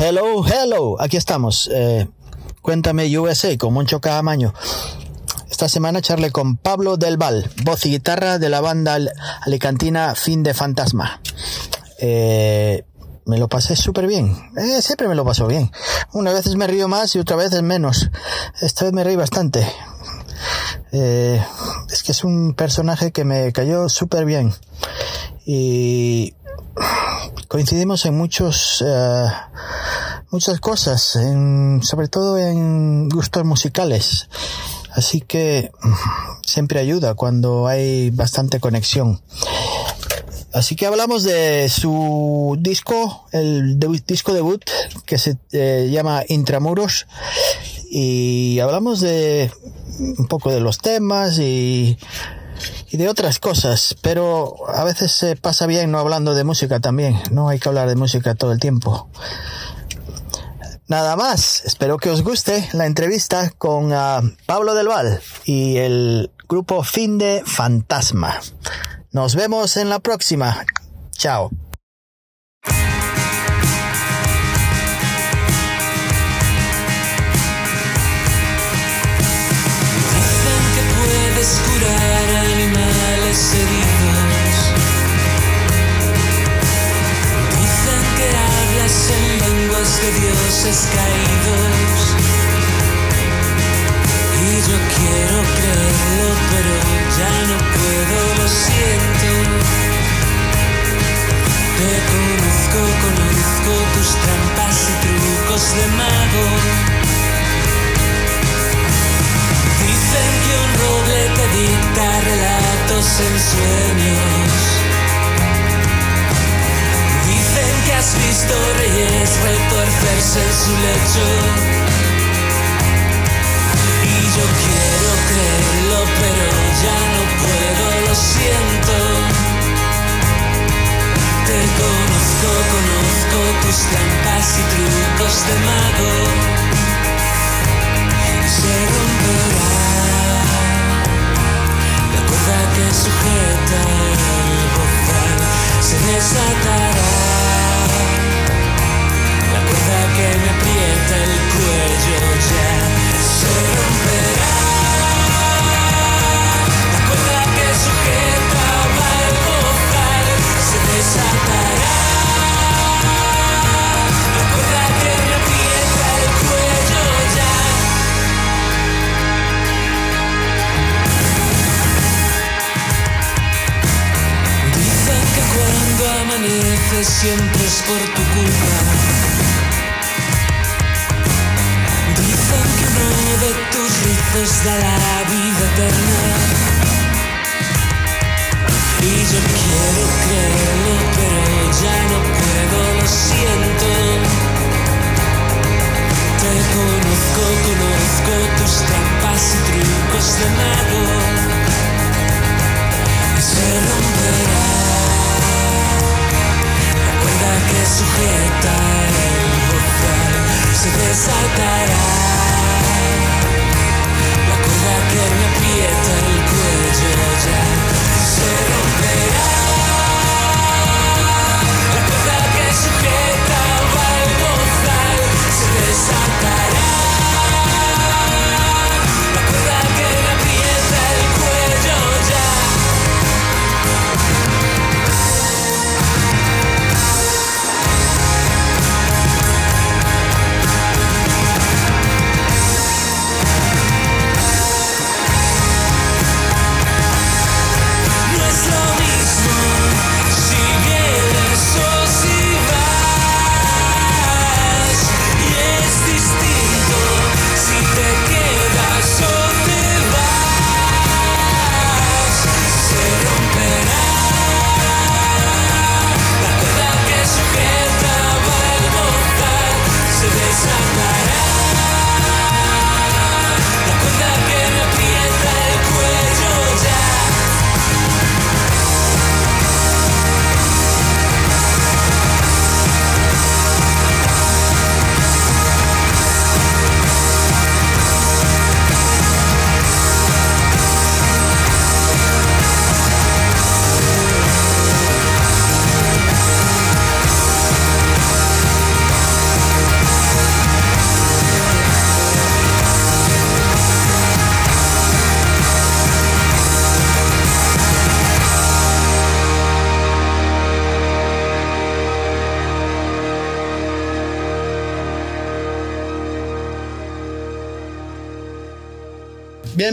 Hello, hello, aquí estamos. Eh, cuéntame USA con Moncho Camaño. Esta semana charlé con Pablo Del Val, voz y guitarra de la banda alicantina Fin de Fantasma. Eh, me lo pasé súper bien. Eh, siempre me lo paso bien. Una veces me río más y otra vez menos. Esta vez me reí bastante. Eh, es que es un personaje que me cayó súper bien. Y coincidimos en muchos, eh, muchas cosas, en, sobre todo en gustos musicales. Así que siempre ayuda cuando hay bastante conexión. Así que hablamos de su disco, el disco debut que se eh, llama Intramuros y hablamos de un poco de los temas y, y de otras cosas, pero a veces se pasa bien no hablando de música también, no hay que hablar de música todo el tiempo. Nada más, espero que os guste la entrevista con uh, Pablo Del Val y el grupo Fin de Fantasma. Nos vemos en la próxima. Chao. Dioses caídos. Y yo quiero creerlo, pero ya no puedo, lo siento. Te conozco, conozco tus trampas y trucos de mago. Dicen que un roble te dicta relatos en sueños. Que has visto reyes retorcerse en su lecho.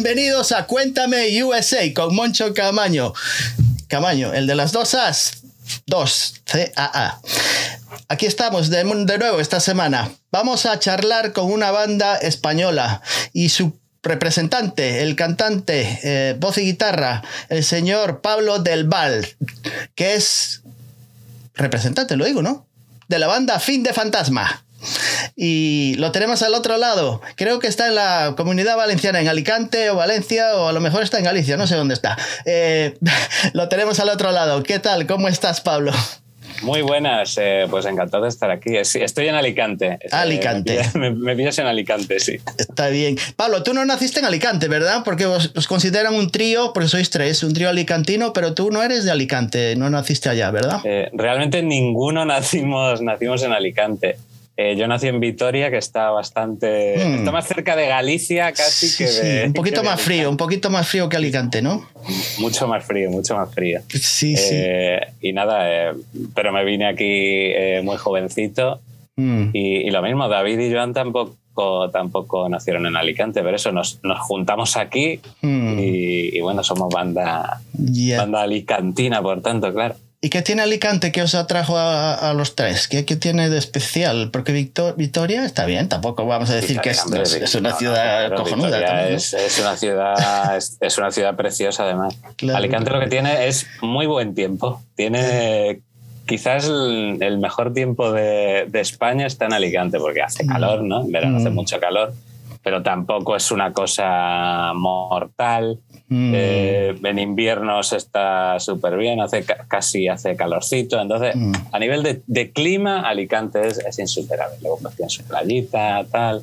Bienvenidos a Cuéntame USA con Moncho Camaño. Camaño, el de las dos As. Dos, C-A-A. Aquí estamos de, de nuevo esta semana. Vamos a charlar con una banda española y su representante, el cantante, eh, voz y guitarra, el señor Pablo del Val, que es representante, lo digo, ¿no? De la banda Fin de Fantasma. Y lo tenemos al otro lado. Creo que está en la comunidad valenciana, en Alicante o Valencia, o a lo mejor está en Galicia, no sé dónde está. Eh, lo tenemos al otro lado. ¿Qué tal? ¿Cómo estás, Pablo? Muy buenas, eh, pues encantado de estar aquí. estoy en Alicante. Alicante. Me, me, pillas en Alicante, sí. Está bien. Pablo, tú no naciste en Alicante, ¿verdad? Porque os, consideran un trío, porque sois tres, un trío alicantino, pero tú no eres de Alicante, no naciste allá, ¿verdad? Eh, realmente ninguno nacimos, nacimos en Alicante. Eh, yo nací en Vitoria, que está bastante. Hmm. Está más cerca de Galicia casi que de. un poquito más frío, un poquito más frío que Alicante, ¿no? Mucho más frío, mucho más frío. Sí, sí. Eh, y nada, eh, pero me vine aquí muy jovencito. Hmm. Y, lo mismo, David y Joan tampoco, tampoco nacieron en Alicante, pero eso, nos, nos juntamos aquí hmm. y, bueno, somos banda, banda alicantina, por tanto, claro. ¿Y qué tiene Alicante que os atrajo a, los tres? ¿Qué, tiene de especial? Porque Victoria está bien, tampoco vamos a decir que es, una ciudad cojonuda. es, una ciudad, es, una ciudad preciosa además. Alicante lo que tiene es muy buen tiempo. Tiene quizás el, mejor tiempo de, España está en Alicante porque hace mm. calor, ¿no? En verano hace mm. mucho calor pero tampoco es una cosa mortal. Mm. Eh, en invierno se está súper bien, hace, casi hace calorcito. Entonces, mm. a nivel de, clima, Alicante es, insuperable. Luego pues, tiene su playita, tal.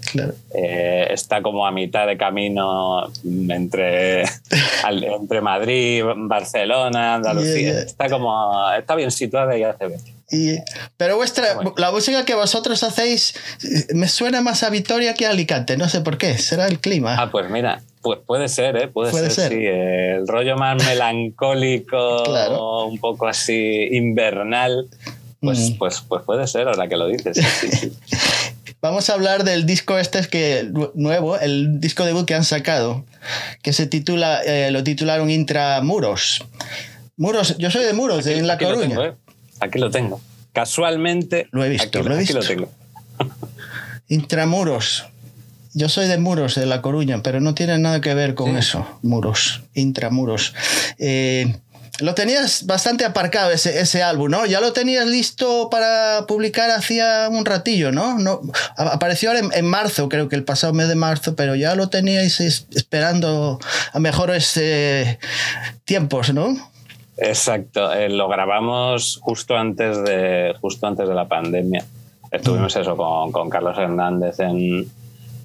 Eh, está como a mitad de camino entre, entre Madrid, Barcelona, Andalucía. Está como está bien situada y hace bien pero vuestra, la música que vosotros hacéis me suena más a Vitoria que a Alicante, no sé por qué, será el clima. Ah, pues mira, pues puede ser, ¿eh? Puede, ser, sí. El rollo más melancólico, un poco así invernal, pues, mm. pues, pues puede ser ahora que lo dices. Vamos a hablar del disco este que nuevo, el disco debut que han sacado, que se titula, eh, lo titularon Intramuros. Muros, yo soy de Muros, de en La Coruña. ¿eh? Aquí lo tengo. Casualmente. Lo he visto, lo he visto. tengo. Intramuros. Yo soy de Muros, de La Coruña, pero no tiene nada que ver con eso. Muros, intramuros. Eh, lo tenías bastante aparcado ese, ese, álbum, ¿no? Ya lo tenías listo para publicar hacía un ratillo, ¿no? no apareció en, en, marzo, creo que el pasado mes de marzo, pero ya lo teníais esperando a mejores eh, tiempos, ¿no? Exacto, eh, lo grabamos justo antes de, justo antes de la pandemia. Estuvimos eso con, Carlos Hernández en,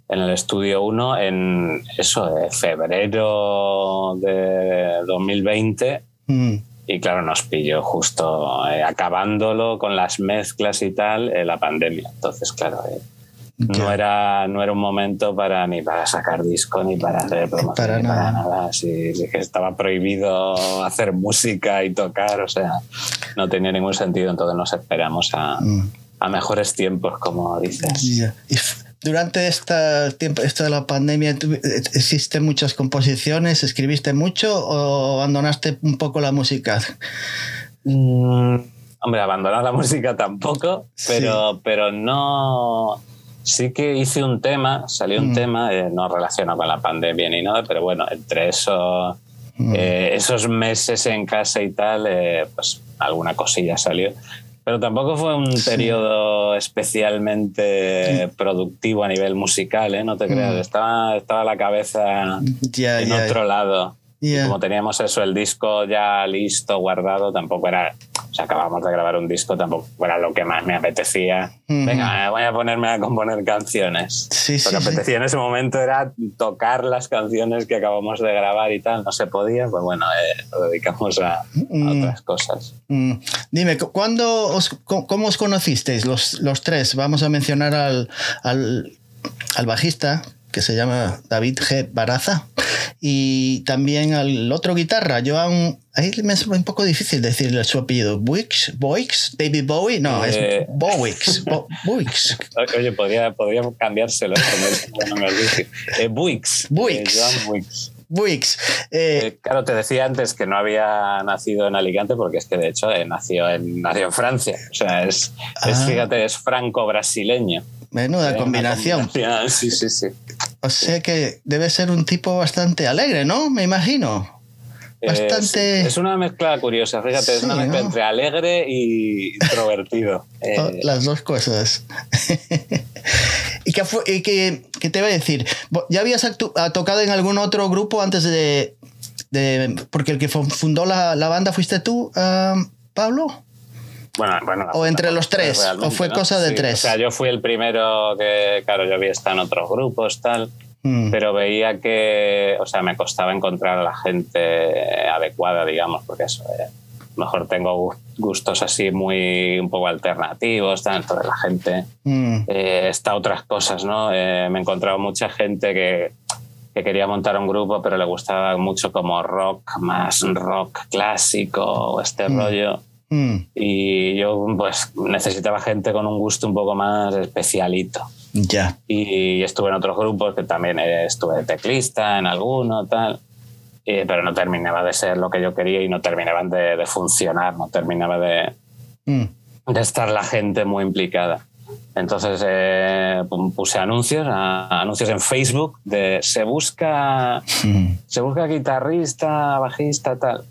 el estudio 1 en eso, de febrero de 2020. Mm. Y claro, nos pilló justo eh, acabándolo con las mezclas y tal eh, la pandemia. Entonces, claro, no era, no era un momento para ni para sacar disco, ni para hacer promoción, para ni nada. para nada. Sí, que estaba prohibido hacer música y tocar, o sea, no tenía ningún sentido. Entonces nos esperamos a, mm. a mejores tiempos, como dices. Durante esta tiempo, esto de la pandemia, ¿existen muchas composiciones? ¿Escribiste mucho o abandonaste un poco la música? Mm, hombre, abandonar la música tampoco, pero, pero no Sí que hice un tema, salió un mm. tema, eh, no relacionado con la pandemia ni nada, pero bueno, entre eso, mm. eh, esos meses en casa y tal, eh, pues alguna cosilla salió. Pero tampoco fue un periodo especialmente productivo a nivel musical, no te creas. Mm. Estaba, estaba la cabeza en otro lado. Y como teníamos eso, el disco ya listo, guardado, tampoco era. O sea, acabamos de grabar un disco, tampoco era lo que más me apetecía. Venga, voy a ponerme a componer canciones. Sí, lo que apetecía en ese momento era tocar las canciones que acabamos de grabar y tal. No se podía, pues bueno, eh, lo dedicamos a, mm. otras cosas. Mm. Dime, ¿cuándo os, ¿cómo os conocisteis los, los tres? Vamos a mencionar al, al, al bajista, que se llama David G. Baraza. Y también al otro guitarra, Joan. Ahí me es un poco difícil decirle su apellido. Boix, Boix, David Bowie. No, es Eh. Bowix. Bo- Boix. Oye, podría, podría cambiárselo. no me olvides. Eh, Buix. Buix. Eh, Joan Buix. Eh, claro, te decía antes que no había nacido en Alicante porque es que de hecho eh, nació, en, nació en Francia. O sea, es, es, Ah. fíjate, es franco-brasileño. Menuda Eh, combinación. combinación, Sí, sí, sí. O sea que debe ser un tipo bastante alegre, ¿no? Me imagino. Bastante- Es, es una mezcla curiosa, fíjate, es una mezcla ¿no? entre alegre y introvertido. Eh, Oh, Las dos cosas. ¿Y, qué, fue- y qué- qué te iba a decir? ¿Ya habías ah, tocado en algún otro grupo antes de... de- porque el que fu- fundó la, la banda fuiste tú, ah, Pablo? Bueno, bueno, o entre los tres, o fue cosa de tres. O sea, yo fui el primero que, claro, yo había estado en otros grupos, tal, Mm, pero veía que, o sea, me costaba encontrar a la gente adecuada, digamos, porque eso, eh, mejor tengo gu- gustos así muy un poco alternativos, tal, entonces la gente mm, eh, está otras cosas, ¿no? Eh, me he encontrado mucha gente que, que quería montar un grupo, pero le gustaba mucho como rock, más rock clásico o este Mm. rollo. Mm, Y yo pues necesitaba gente con un gusto un poco más especialito. ya. Y estuve en otros grupos que también eh, estuve de teclista en alguno, tal. Eh, pero no terminaba de ser lo que yo quería y no terminaban de, de funcionar, no terminaba de, Mm, de estar la gente muy implicada. Entonces eh, puse anuncios, a- anuncios en Facebook de se busca, mm, se busca guitarrista, bajista, tal.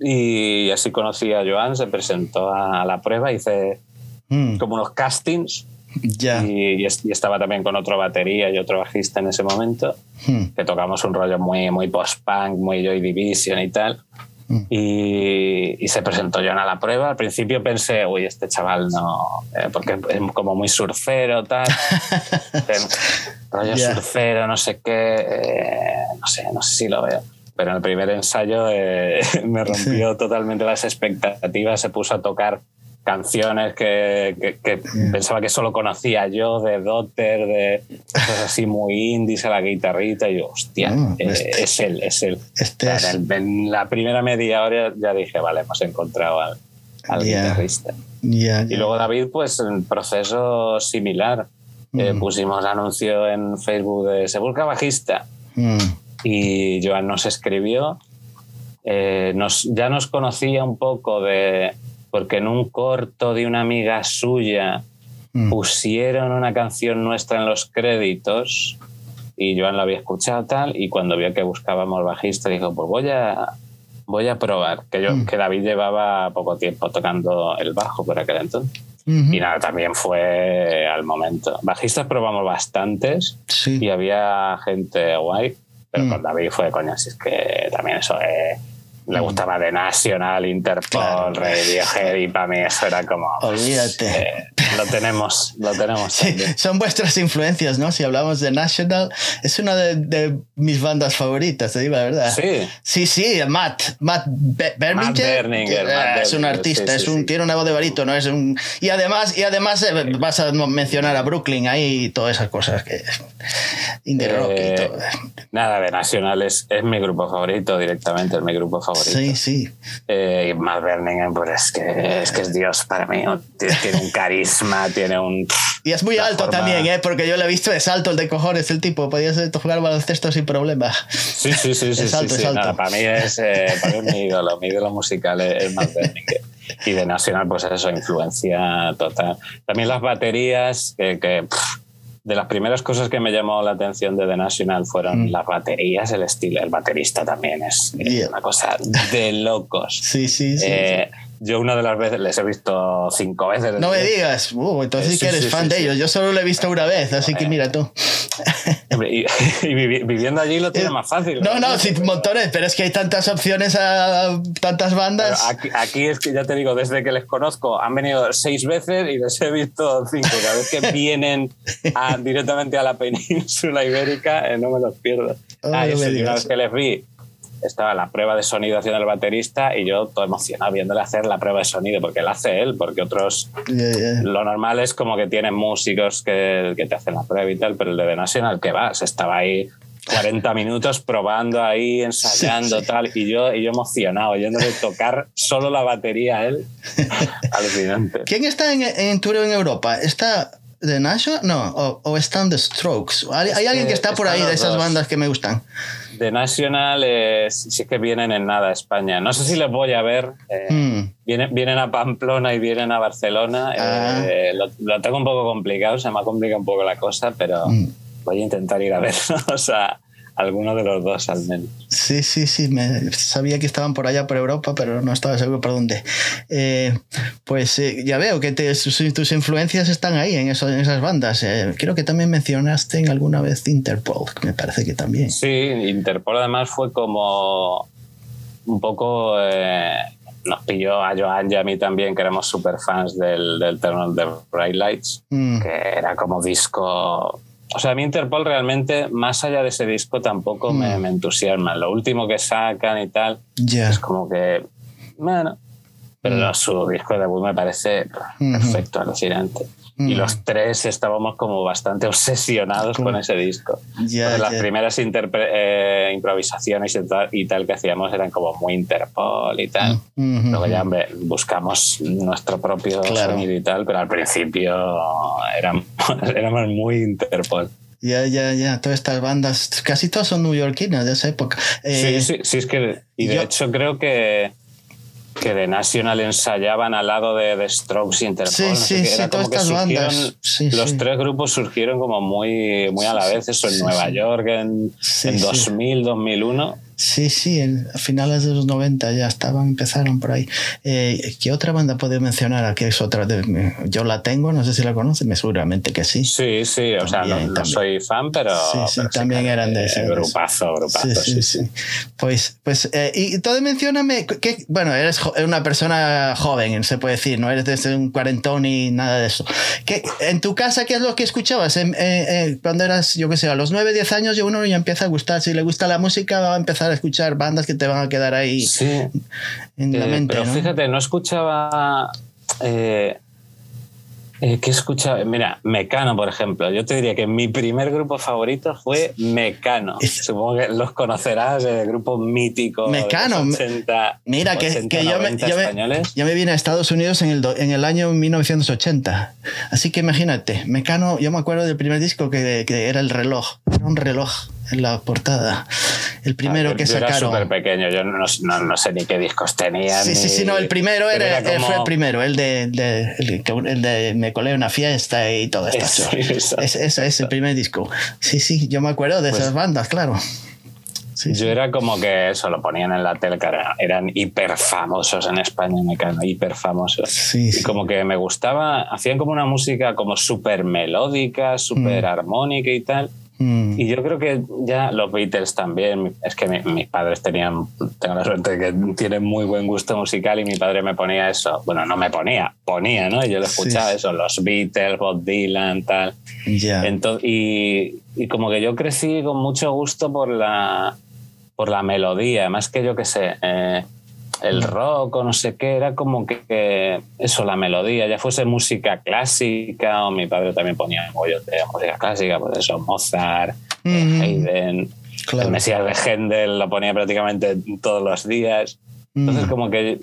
Y así conocí a Joan, se presentó a la prueba, hice mm, como unos castings ya. y, y es- y estaba también con otro batería y otro bajista en ese momento, Mm, que tocamos un rollo muy, muy post-punk, muy Joy Division y tal. Mm. Y, y se presentó Joan a la prueba. Al principio pensé, uy, este chaval no, eh, porque es como muy surfero, tal. Rollo Ya. surfero, no sé qué, eh, no sé, no sé si lo veo. Pero en el primer ensayo eh, me rompió totalmente las expectativas, se puso a tocar canciones que, que- que pensaba que solo conocía yo, de Dotter, de cosas así muy indies a la guitarrita, y yo, hostia, Mm, eh, este- es él, es él. Este O es... en, el- en la primera media hora ya dije, vale, hemos encontrado al, al Ya. guitarrista. ya, Y luego David, pues en proceso similar. Eh, Mm. pusimos anuncio en Facebook de se busca bajista Mm, y Joan nos escribió. Eh, nos, ya nos conocía un poco de porque en un corto de una amiga suya mm, pusieron una canción nuestra en los créditos y Joan la había escuchado tal y cuando vio que buscábamos bajista dijo pues voy a voy a probar que yo Mm. que David llevaba poco tiempo tocando el bajo por aquel entonces y nada también fue al momento bajistas probamos bastantes Sí. y había gente guay pero Mm. con David fue coño así es que también eso eh, le gustaba de National, Interpol, Claro. Radiohead y para mí eso era como Olvídate. eh, lo tenemos, lo tenemos. Sí, son vuestras influencias, ¿no? Si hablamos de National, es una de, de mis bandas favoritas, te digo la verdad. Sí, Sí, sí, Matt, Matt Be- Berninger, Berninger, eh, Matt es un artista, sí, es un, sí. tiene una voz de barítono, es un y además y además eh, vas a mencionar a Brooklyn ahí y todas esas cosas que indie rock y Eh, todo. nada, de National es, es mi grupo favorito, directamente es mi grupo favorito. Sí, sí. Eh, y Matt Berninger, pues es que, es que es Dios para mí. ¿no? Tiene un carisma, tiene un. Y es muy alto forma- también, ¿eh? Porque yo lo he visto, es alto el de cojones, el tipo. Podía jugar baloncesto sin problema. Sí, sí, sí, sí. Es sí, alto, sí. es alto. Nada, para mí es, eh, para mí es mi ídolo, mi ídolo musical es, es Matt Berninger. Y de Nacional, pues eso, influencia total. También las baterías, que, que, pff, de las primeras cosas que me llamó la atención de The National fueron Mm. las baterías, el estilo. El baterista también es, Yeah. una cosa de locos. Sí, sí, sí. Eh, yo una de las veces les he visto cinco veces. no me digas. Uh, entonces Eh, sí que eres sí, fan sí, de ellos. Yo solo lo he visto una vez, así que Eh. mira tú. Y, y vivi- viviendo allí lo tiene más fácil. Eh, No, no, sí, montones, pero es que hay tantas opciones a tantas bandas. Aquí, aquí es que ya te digo, desde que les conozco, han venido seis veces y les he visto cinco. Cada vez que vienen a- directamente a la península ibérica, eh, no me los pierdo. Oh, ah, no me una vez que les vi, estaba la prueba de sonido haciendo el baterista y yo todo emocionado viéndole hacer la prueba de sonido, porque la hace él, porque otros, Yeah, yeah. lo normal es como que tienen músicos que, que te hacen la prueba y tal, pero el de The National, que va? Se estaba ahí 40 minutos probando ahí, ensayando, Sí, sí. tal, y yo, y yo emocionado, oyéndole tocar solo la batería a él. Alucinante. ¿Quién está en, en tour en Europa? ¿Está The National? No, o, o están The Strokes. ¿Hay, hay alguien que está por ahí de esas dos. bandas que me gustan? The National eh, sí que vienen en nada a España. No sé si les voy a ver. eh, Mm. vienen, vienen a Pamplona y vienen a Barcelona. Ah. Eh, lo, lo tengo un poco complicado, se me ha complicado un poco la cosa, pero Mm. voy a intentar ir a verlos a alguno de los dos al menos. Sí, sí, sí. Me, sabía que estaban por allá por Europa, pero no estaba seguro por dónde. Eh, pues eh, ya veo que te- tus, tus influencias están ahí en, eso- en esas bandas. Eh, creo que también mencionaste en alguna vez Interpol, me parece que también. Sí, Interpol además fue como un poco... eh, nos pilló a Joan y a mí también, que éramos super fans del, del the Bright Lights. Mm, que era como disco. O sea, a mí Interpol realmente, más allá de ese disco, tampoco me, Mm. me entusiasma. Lo último que sacan y tal, es como que. Bueno. Pero Mm. no, su disco de debut me parece perfecto, alucinante. Y Mm. los tres estábamos como bastante obsesionados con ese disco. Ya, Porque las primeras eh, improvisaciones y tal, y tal que hacíamos eran como muy Interpol y tal. Mm, Luego mm, ya buscamos nuestro propio Claro. sonido y tal, pero al principio éramos, éramos muy Interpol. Ya, ya, ya. Todas estas bandas, casi todas son neoyorquinas de esa época. Eh, sí, sí, sí, es que. Y de yo- hecho creo que. Que The National ensayaban al lado de The Strokes y Interpol. Sí, no sé sí, qué, sí, era todas como que estas bandas. surgieron- Sí, los sí. tres grupos surgieron como muy, muy a la vez. Eso en Nueva. York en, en sí. 2000, 2001. Sí, sí, en- a finales de los 90 ya estaban, empezaron por ahí. Eh, ¿Qué otra banda puedo mencionar? Aquí es otra de, yo la tengo, no sé si la conocen, seguramente que sí. Sí, sí, o sea, no, no soy fan, pero. Sí, sí, pero también que, eran de eh, ese-. Grupazo, grupazo, Sí, sí, sí. Pues, pues eh, y entonces mencióname que, bueno, eres una persona joven, se puede decir, no eres desde un cuarentón ni nada de eso. ¿Qué, en tu casa, ¿qué es lo que escuchabas? Eh, eh, cuando eras, yo qué sé, a los 9, 10 años, ya uno ya empieza a gustar, si le gusta la música, va a empezar a escuchar bandas que te van a quedar ahí Sí. en la Eh, mente, pero ¿no? fíjate, no escuchaba. Eh, eh, ¿Qué escuchaba? Mira, Mecano, por ejemplo. Yo te diría que mi primer grupo favorito fue Mecano. Es- Supongo que los conocerás, el grupo mítico. Mecano, De los 80, Mira, que, 80, que yo, me, 90 yo, me, yo me vine a Estados Unidos en el, do- en el año 1980. Así que imagínate, Mecano, yo me acuerdo del primer disco que, que era el reloj. Era un reloj en la portada. El primero Ah, que Era sacaron. súper pequeño, yo no, no- no sé ni qué discos tenía. Sí, sí, ni- sí, no, el primero era, eh, como- fue el primero, el de, de- el, de Me colé una fiesta y todo esto. Eso, eso. Es, es el primer disco. Sí, sí, yo me acuerdo de Pues- esas bandas, claro. Sí, Yo sí. era como que eso lo ponían en la tele, era- eran hiper famosos en España, Mecano, hiper famosos. Sí, Y sí. como que me gustaba, hacían como una música como súper melódica, súper armónica y tal. Mm. Y yo creo que ya los Beatles también, es que mi- mis padres tenían, tengo la suerte de que tienen muy buen gusto musical y mi padre me ponía eso, bueno, no me ponía, ponía, ¿no? Y yo le Sí, escuchaba sí. eso, los Beatles, Bob Dylan, tal. Ya. Ento- y, y como que yo crecí con mucho gusto por la, por la melodía, más que yo que sé, eh, el rock o no sé qué, era como que, eso, la melodía, ya fuese música clásica o mi padre también ponía bollos de música clásica, pues eso, Mozart, eh, Ujú. Haydn, Claro. el Mesías de Händel lo ponía prácticamente todos los días. Entonces, Mm. como que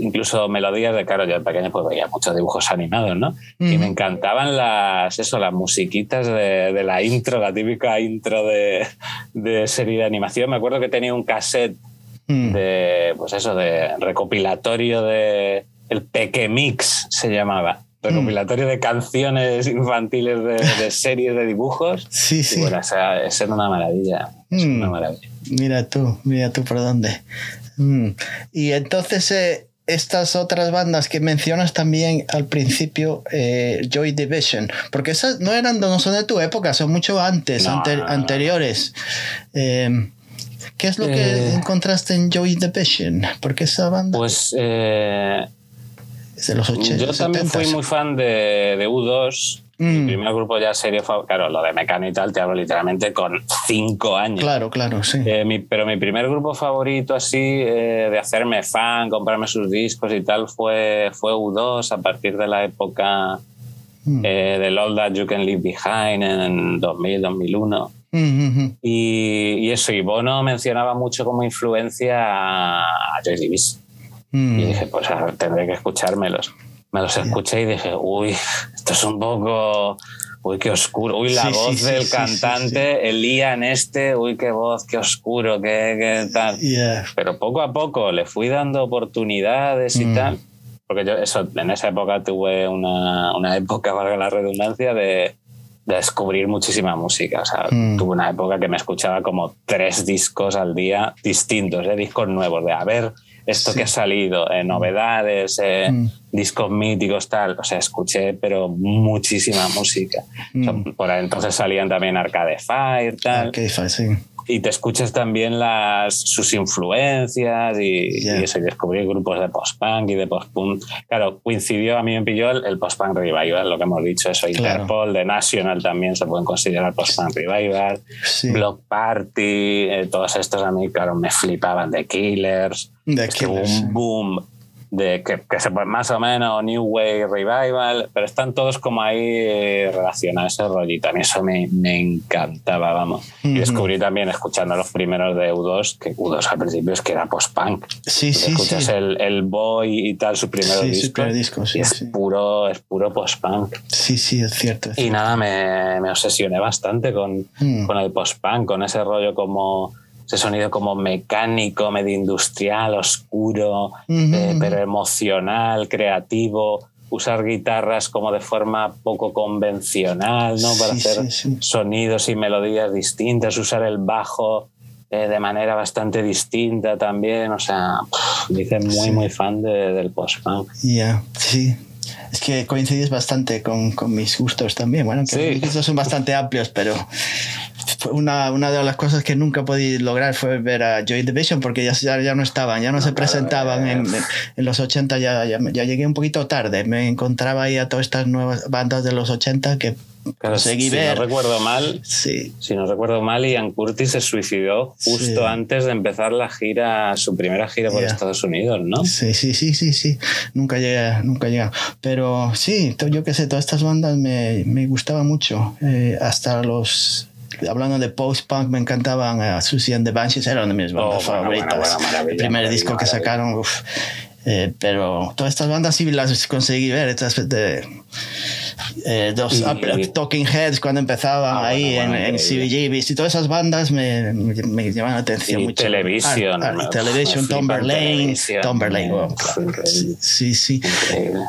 incluso melodías de, claro, yo de pequeño pues veía muchos dibujos animados, ¿no? Y me encantaban las, eso, las musiquitas de, de la intro, la típica intro de, de serie de animación. Me acuerdo que tenía un cassette Mm. de, pues eso, de recopilatorio de, el Pequemix se llamaba. Recopilatorio de canciones infantiles de, de series de dibujos. Sí, Y sí. bueno, esa, esa era una maravilla. Es Mm. una maravilla. Mira tú, mira tú por dónde. Mm. Y entonces eh, estas otras bandas que mencionas también al principio, eh, Joy Division, porque esas no eran no son de tu época, son mucho antes, No, ante- no, no. anteriores. Eh, ¿Qué es lo que Eh. encontraste en Joy Division? Porque esa banda Pues eh, es de los 80. yo también fui 70s. muy fan de, de U2 Mi Mm. primer grupo ya serio fue, claro, lo de Mecano y tal, te hablo literalmente con cinco años. Claro, claro, sí. Eh, mi- pero mi primer grupo favorito así eh, de hacerme fan, comprarme sus discos y tal fue, fue U2 a partir de la época Mm. del All That You Can Leave Behind en 2000, 2001. Mm, mm, mm. Y, y eso, y Bono mencionaba mucho como influencia a Joy Division. Mm. Y dije, pues tendré que escuchármelos. Me los escuché y dije, uy, esto es un poco... Uy, qué oscuro. Uy, la Sí, voz sí, del sí, cantante, el Ian este, uy, qué voz, qué oscuro, qué, qué tal. Yeah. Pero poco a poco le fui dando oportunidades y Mm. tal. Porque yo eso, en esa época tuve una, una época, valga la redundancia, de descubrir muchísima música. O sea, Mm. tuve una época que me escuchaba como tres discos al día distintos, ¿eh? discos nuevos, de a ver esto Sí. que ha salido, eh, novedades, eh, Mm. discos míticos, tal. O sea, escuché, pero muchísima música. O sea, por entonces salían también Arcade Fire, tal Ok, fa- sí. Y te escuchas también las, sus influencias y, Ya. y eso, y descubrí grupos de post-punk y de post-punk. Claro, coincidió, a mí me pilló el, el post-punk revival, lo que hemos dicho, eso, Claro. Interpol, The National también se pueden considerar post-punk revival, Sí. Block Party, eh, todos estos a mí, claro, me flipaban, The Killers, The Killers, un boom de que, que se más o menos New Wave Revival, pero están todos como ahí eh, relacionados ese rollito. A mí eso me, me encantaba, vamos. Y Ujú. descubrí también escuchando los primeros de U2, que U2 al principio es que era post-punk. Sí, sí, escuchas sí. el, el Boy y tal, su primer Sí, su disco. primer disco, sí, y es puro, es puro post-punk. Sí, sí, es cierto. es Y nada, me, me obsesioné bastante con, Mm. con el post-punk, con ese rollo como ese sonido como mecánico, medio industrial, oscuro, eh, pero emocional, creativo, usar guitarras como de forma poco convencional, ¿no? Para Sí, hacer sí, sí. sonidos y melodías distintas, usar el bajo eh, de manera bastante distinta también, o sea, hice muy, muy fan de- del post-punk. Ya, sí. Es que coincides bastante con, con mis gustos también. Bueno, que Sí. mis gustos son bastante amplios, pero una, una de las cosas que nunca podí lograr fue ver a Joy Division porque ya, ya, no estaban, ya no, se claro, presentaban en, en los 80, ya, ya, ya llegué un poquito tarde. Me encontraba ahí a todas estas nuevas bandas de los 80 que si, conseguí si ver. no recuerdo mal, Sí, Si no recuerdo mal, Ian Curtis se suicidó justo Sí. antes de empezar la gira, su primera gira por Ya. Estados Unidos, ¿no? Sí, sí, sí, sí, sí. Nunca llegué, nunca llegué. Pero sí, yo qué sé, todas estas bandas me, me gustaban mucho. Eh, hasta los. Hablando de post-punk, me encantaban uh, Susie and the Banshees, eran mis Oh, bandas bueno, favoritas. bueno, maravilla, El primer disco que sacaron, uf. Eh, pero todas estas bandas sí las conseguí ver. Estas de, eh, Y- Talking Heads cuando empezaban Ah, ahí bueno, en, en. CBGBs y todas esas bandas me, me, me llaman la atención Y mucho. Television. Ah, ah, Television, Tomberlane. Tomberlane, wow, Sí, sí. increíble.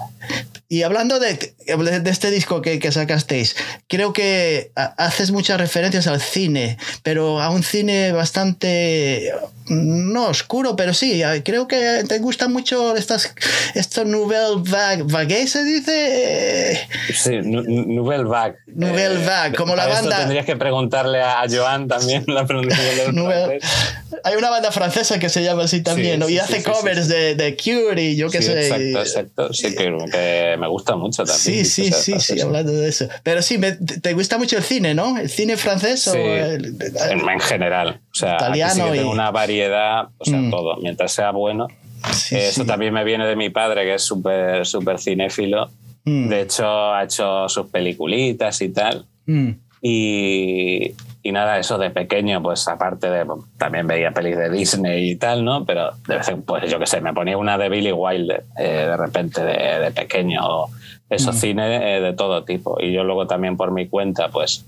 Y hablando de, de este disco que, que sacasteis, creo que ha- haces muchas referencias al cine, pero a un cine bastante, no oscuro, pero sí, creo que te gustan mucho estas, esto Nouvelle Vague, Vague se dice, Sí, Nouvelle Vague. Nouvelle Vague, como la esto banda- tendrías que preguntarle a Joan también la pronunciación del hay una banda francesa que se llama así también, Sí, ¿no? y sí, hace sí, covers. De, de Cure y yo qué sé. exacto, exacto. Sí, que, que me gusta mucho también. Sí, sí, sí, sí, hablando de eso. Pero sí, me- te gusta mucho el cine, ¿no? ¿El cine francés Sí, o el, En, en general. O sea, aquí sí Italiano que y- una variedad, o sea, Mm. todo. Mientras sea bueno. Sí, Eh, Eso sí. también me viene de mi padre, que es súper súper cinéfilo. Mm, De hecho, ha hecho sus peliculitas y tal. mm, Y, y nada, eso de pequeño, pues aparte de. También veía pelis de Disney y tal, ¿no? Pero de vez en pues yo qué sé, me ponía una de Billy Wilder eh, de repente de, de pequeño. O eso, Mm. cine eh, de todo tipo. Y yo luego también por mi cuenta, pues.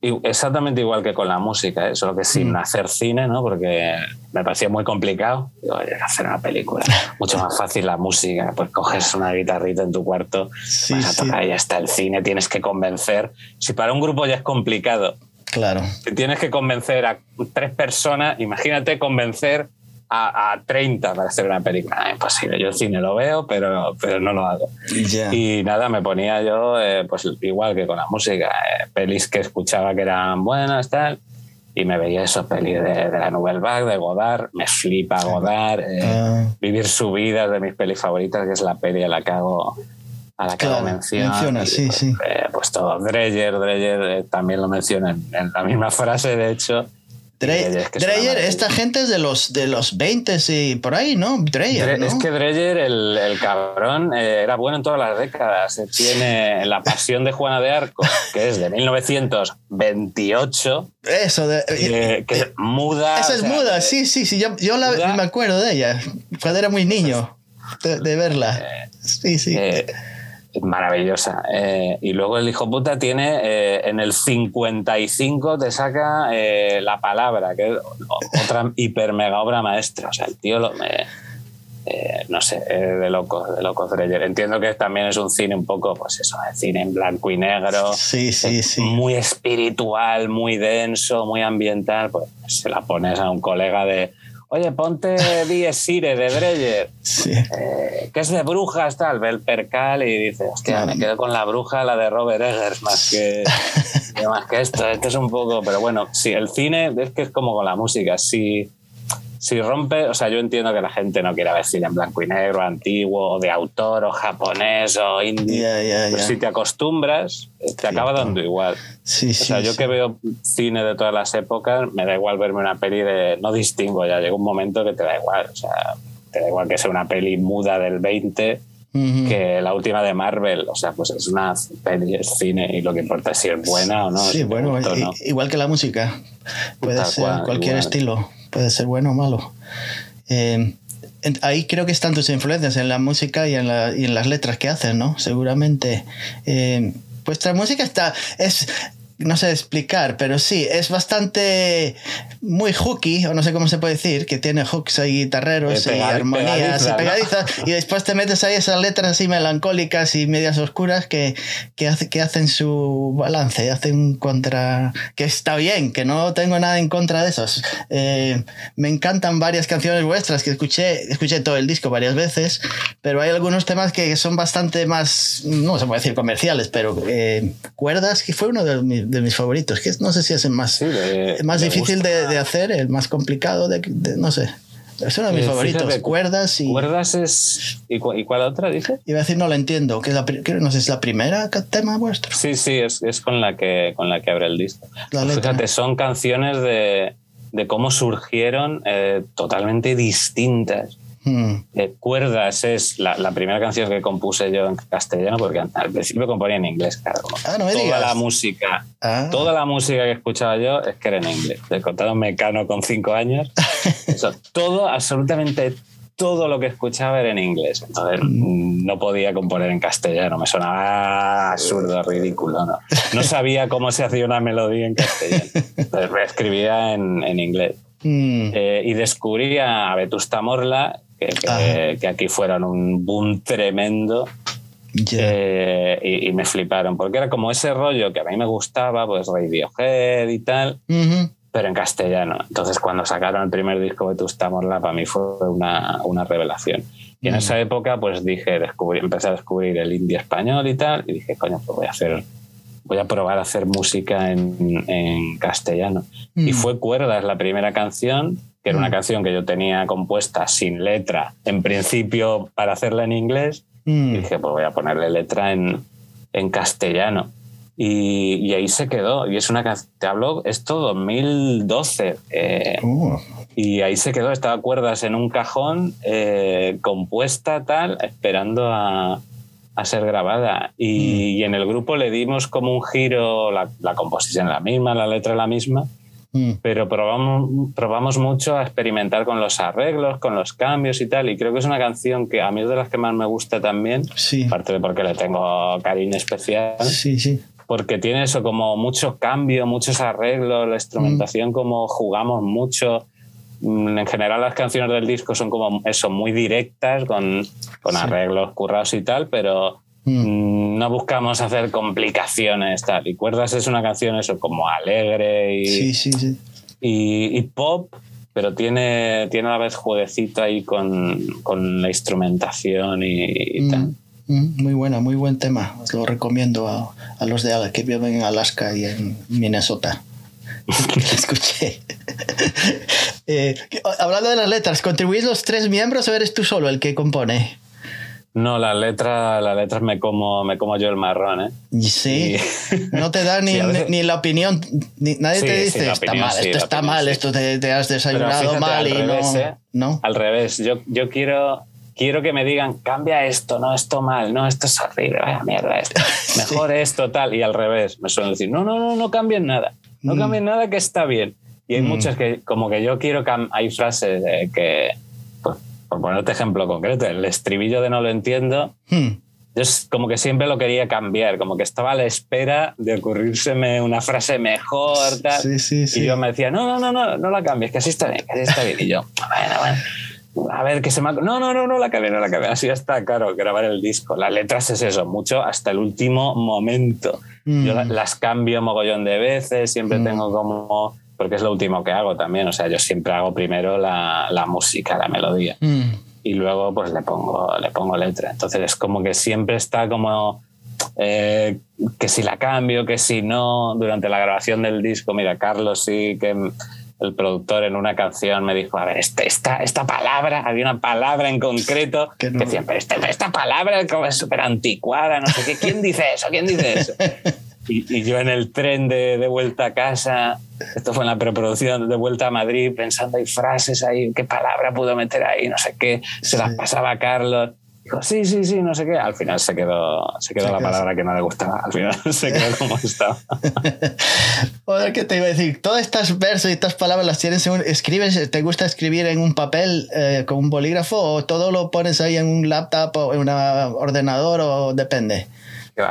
y- Exactamente igual que con la música, ¿eh? solo que sin Mm. hacer cine, ¿no? Porque me parecía muy complicado. Digo, oye, hacer una película. Mucho más fácil la música. Pues coges una guitarrita en tu cuarto, Sí, vas a sí. tocar y ya está el cine, tienes que convencer. Si para un grupo ya es complicado, claro. si tienes que convencer a tres personas, imagínate convencer a, a 30 para hacer una película. Ah, imposible, yo el cine lo veo, pero, pero no lo hago. Ya. Y nada, me ponía yo, eh, pues igual que con la música, eh, pelis que escuchaba que eran buenas, tal, y me veía esos pelis de, de la Nouvelle Vague, de Godard, me flipa Godard, eh, Ah, Vivir su vida es de mis pelis favoritas, que es la peli a la que hago a la que Claro, lo menciona. menciona, y, sí, pues, sí. eh, pues todo, Dreyer, Dreyer eh, también lo menciona en, en la misma frase, de hecho. Es que Dreyer, esta gente es de los, de los 20 y por ahí, ¿no? Dreyer. Es que Dreyer, el, el cabrón, eh, era bueno en todas las décadas. Eh, Tiene La Pasión de Juana de Arco, que es de 1928, Eso, de, eh, que es muda. esa o es sea, muda, eh, sí, sí, sí. Yo, yo la- muda. me acuerdo de ella cuando era muy niño, de, de verla. Sí, sí. eh, maravillosa. Eh, y luego el hijo puta tiene eh, en el 55 te saca eh, la palabra, que es otra hiper mega obra maestra. O sea, el tío lo, me- no sé, de locos, de locos Dreyer. Entiendo que también es un cine un poco, pues eso, de cine en blanco y negro. sí, sí, sí. Muy espiritual, muy denso, muy ambiental. Pues se la pones a un colega de. Oye, ponte Dies Irae de Dreyer sí. eh, que es de brujas, tal, ve el percal y dice, hostia, me quedo con la bruja, la de Robert Eggers, más que, que más que esto. Esto es un poco, pero bueno, sí, el cine es que es como con la música. Si, si rompe, o sea, yo entiendo que la gente no quiera ver cine en blanco y negro, antiguo, o de autor, o japonés, o indie. Ya, Pero si te acostumbras, te acaba dando igual. Sí, O sí. sea, yo sí. que veo cine de todas las épocas, me da igual verme una peli de. No distingo ya, llega un momento que te da igual. O sea, te da igual que sea una peli muda del 20 Ujú. que la última de Marvel. O sea, pues es una peli, es cine y lo que importa es si es buena o no. Sí, si bueno, no. igual que la música. Puede Tal ser cual, cualquier igual. estilo. Puede ser bueno o malo. Eh, ahí creo que están tus influencias en la música y en, la- y en las letras que hacen, ¿no? Seguramente. Eh, vuestra música está. Es. No sé explicar, pero sí, es bastante muy hooky, o no sé cómo se puede decir, que tiene hooks y guitarreros Eh, y armonías y pegadizas, y después te metes ahí esas letras así melancólicas y medias oscuras que, que, hace- que hacen su balance, hacen contra... que está bien, que no tengo nada en contra de esos. Eh, me encantan varias canciones vuestras que escuché, escuché todo el disco varias veces, pero hay algunos temas que son bastante más, no se puede decir comerciales, pero eh, cuerdas, que fue uno de, mi- de mis favoritos, que no sé si es el más, Sí, el más difícil de, de hacer, el más complicado de, de- no sé. Es uno de mis Eh, favoritos, fíjate, cuerdas y... Cuerdas es. ¿Y, cu- y cuál otra dices? Iba a decir, no lo entiendo, que es la, creo- no sé, es la primera tema vuestro. Sí, sí, es, es con, la que, con la que abre el disco. La letra. Fíjate, son canciones de, de cómo surgieron eh, totalmente distintas. Hmm. Eh, Cuerdas es la, la primera canción que compuse yo en castellano, porque al principio componía en inglés, claro. Ah, no me toda digas. la música, Ah. toda la música que escuchaba yo es que era en inglés. De contado mecano con cinco años, eso, todo, absolutamente todo lo que escuchaba era en inglés. Entonces mm, no podía componer en castellano, me sonaba absurdo, ridículo. No, no sabía cómo se hacía una melodía en castellano. Entonces escribía en, en inglés. Hmm. Eh, y descubrí a Vetusta Morla, que, que- que aquí fueron un boom tremendo. Ya. eh, y, y me fliparon, porque era como ese rollo que a mí me gustaba, pues Radiohead y tal, Ujú. pero en castellano. Entonces, cuando sacaron el primer disco Vetusta Morla, para mí fue una, una revelación. Y en Mm. esa época, pues dije, descubrí, empecé a descubrir el indie español y tal, y dije, coño, pues voy a hacer, voy a probar a hacer música en, en castellano. Y Mm. fue Cuerdas la primera canción, que era una Mm. canción que yo tenía compuesta sin letra, en principio para hacerla en inglés, Mm. y dije, pues voy a ponerle letra en, en castellano. Y, y ahí se quedó. Y es una canción, te hablo, esto 2012. eh, Uh, y ahí se quedó, estaba cuerdas en un cajón, eh, compuesta tal, esperando a, a ser grabada. Y, y en el grupo le dimos como un giro, la, la composición la misma, la letra la misma, mm. pero probamos, probamos mucho a experimentar con los arreglos, con los cambios y tal. Y creo que es una canción que a mí es de las que más me gusta también, Sí. aparte de porque le tengo cariño especial, Sí, sí. porque tiene eso como mucho cambio, muchos arreglos, la instrumentación como jugamos mucho. Mm, En general las canciones del disco son como eso, muy directas, con, con Sí. arreglos currados y tal, pero Mm. mm, no buscamos hacer complicaciones tal. Y Cuerdas es una canción eso como alegre y, Sí, sí, sí. y, y pop, pero tiene, tiene a la vez jueguecito ahí con, con la instrumentación y, y tal. Mm, mm, Muy buena, muy buen tema. Os lo recomiendo a, a los de que viven en Alaska y en Minnesota. Escuché. Eh, hablando de las letras, ¿contribuís los tres miembros o eres tú solo el que compone? No, las letras, las letras me como, me como yo el marrón, ¿eh? Sí. No te da ni, Sí, a veces- ni la opinión, ni- nadie Sí, te sí, dice, está mal, esto está opinión mal, esto te, te has desayunado fíjate, mal al y revés, no. ¿eh? ¿no? Al revés, yo, yo quiero, quiero que me digan, cambia esto, no, esto mal, no, esto es horrible, vaya mierda, esto. mejor esto, tal. Y al revés, me suelen decir, no, no, no, no cambien nada, no Mm. cambien nada que está bien. Y hay Mm. muchas que, como que yo quiero, cam- hay frases que, pues, por ponerte ejemplo concreto, el estribillo de no lo entiendo, Hmm. yo es como que siempre lo quería cambiar, como que estaba a la espera de ocurrírseme una frase mejor, tal. Sí, sí, sí. Y yo me decía, no, no, no, no, no la cambies, que así está bien, que así está bien. Y yo, bueno, bueno, a ver, que se me. No, no, no, no la cambie, no la cambie. Así está, claro, grabar el disco. Las letras es eso, mucho hasta el último momento. Mm. Yo la- las cambio mogollón de veces, siempre Mm. tengo como... Porque es lo último que hago también, o sea, yo siempre hago primero la, la música, la melodía Hmm. y luego pues le pongo, le pongo letra. Entonces es como que siempre está como eh, que si la cambio, que si no, durante la grabación del disco, mira, Carlos sí que el productor en una canción me dijo, a ver, este- esta, esta palabra, había una palabra en concreto Que que, no- pero esta, esta palabra es como súper anticuada, no sé qué, ¿quién dice eso? ¿Quién dice eso? Y, y yo en el tren de, de vuelta a casa, esto fue en la preproducción, de vuelta a Madrid, pensando, hay frases ahí, qué palabra puedo meter ahí, no sé qué, se las pasaba a Carlos. Dijo, sí, sí, sí, no sé qué. Al final se quedó, se quedó Se la quedó palabra que no le gustaba. Al final se quedó como estaba. Joder, ¿qué te iba a decir? Todas estas versos y estas palabras las tienes en un, escribes, ¿te gusta escribir en un papel eh, con un bolígrafo o todo lo pones ahí en un laptop o en un ordenador o depende?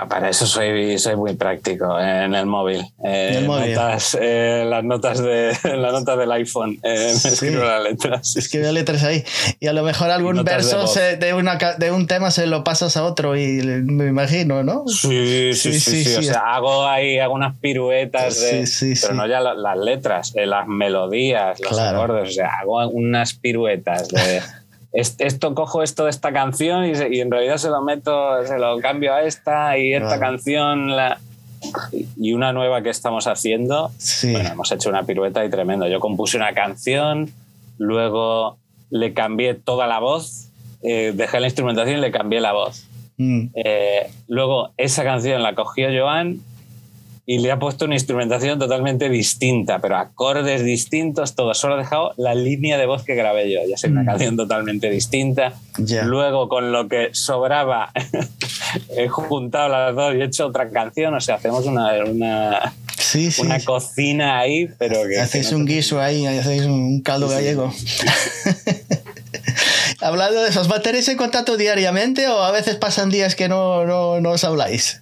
Para eso soy, soy muy práctico en el móvil. Eh, En el móvil. notas, eh, las notas de las notas del iPhone. eh, Sí. escribo las letras. Escribe letras ahí y a lo mejor algún Notas de verso voz. se- de, una, de un tema se lo pasas a otro y me imagino, ¿no? Sí, sí, Sí, sí. O sea, hago ahí algunas piruetas de. Sí, sí, pero no ya la- las letras, eh, las melodías, los Claro. acordes. O sea, hago unas piruetas de. est- Esto cojo esto de esta canción y, se- y en realidad se lo meto, se lo cambio a esta y esta Claro. canción la, y una nueva que estamos haciendo. Sí. Bueno, hemos hecho una pirueta y tremendo. Yo compuse una canción, luego le cambié toda la voz, eh, dejé la instrumentación y le cambié la voz. Mm. Eh, luego esa canción la cogió Joan y le ha puesto una instrumentación totalmente distinta, pero acordes distintos, todo. Solo ha dejado la línea de voz que grabé yo. Ya sé, una Mm. canción totalmente distinta. Ya. Luego, con lo que sobraba, he juntado las dos y he hecho otra canción. O sea, hacemos una, una, Sí, sí. una cocina ahí, pero que. Hacéis que no un guiso ahí, hacéis un caldo sí. gallego. Hablando de eso, ¿os mantenéis en contacto diariamente o a veces pasan días que no, no, no os habláis?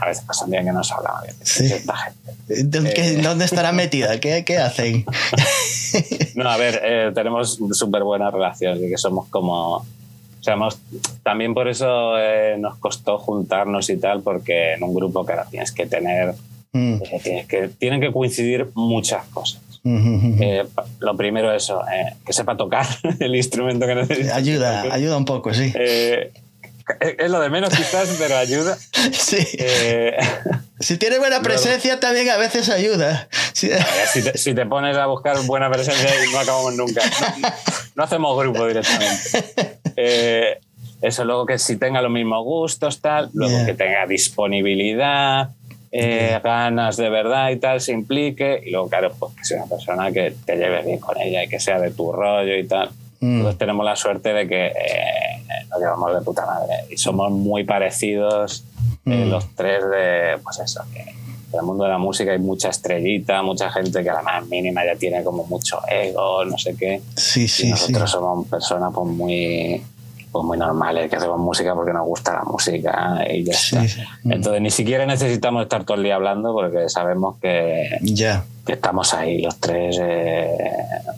A veces días que no se hablaba bien. Sí. Cierta gente. ¿Dónde, qué- Eh. dónde estará metida? ¿Qué, qué hacen? No, a ver, eh, tenemos súper buena relación y que somos como... O sea, hemos- también por eso eh, nos costó juntarnos y tal, porque en un grupo, claro, tienes que tener... Mm, eh, tienes que, tienen que coincidir muchas cosas. mm, mm, mm. Eh, lo primero eso, eh, que sepa tocar el instrumento que necesita. Ayuda, ayuda un poco, sí. Eh, es lo de menos quizás, pero ayuda. Sí. Eh, Si tiene buena presencia también a veces ayuda. Si, te, si te pones a buscar buena presencia no acabamos nunca. No, no hacemos grupo directamente. Eh, eso, luego que si tenga los mismos gustos, tal, luego Yeah. que tenga disponibilidad, eh, ganas de verdad y tal, se implique, y luego, claro, pues que sea una persona que te lleve bien con ella y que sea de tu rollo y tal. Mm, Entonces tenemos la suerte de que eh, nos llevamos de puta madre y somos muy parecidos eh, Mm. los tres de, pues eso, que en el mundo de la música hay mucha estrellita, mucha gente que a la más mínima ya tiene como mucho ego, no sé qué. Sí, Y sí, sí. nosotros somos personas pues muy, pues muy normales, que hacemos música porque nos gusta la música y ya Sí, está. sí. Entonces ni siquiera necesitamos estar todo el día hablando porque sabemos que, que estamos ahí los tres eh,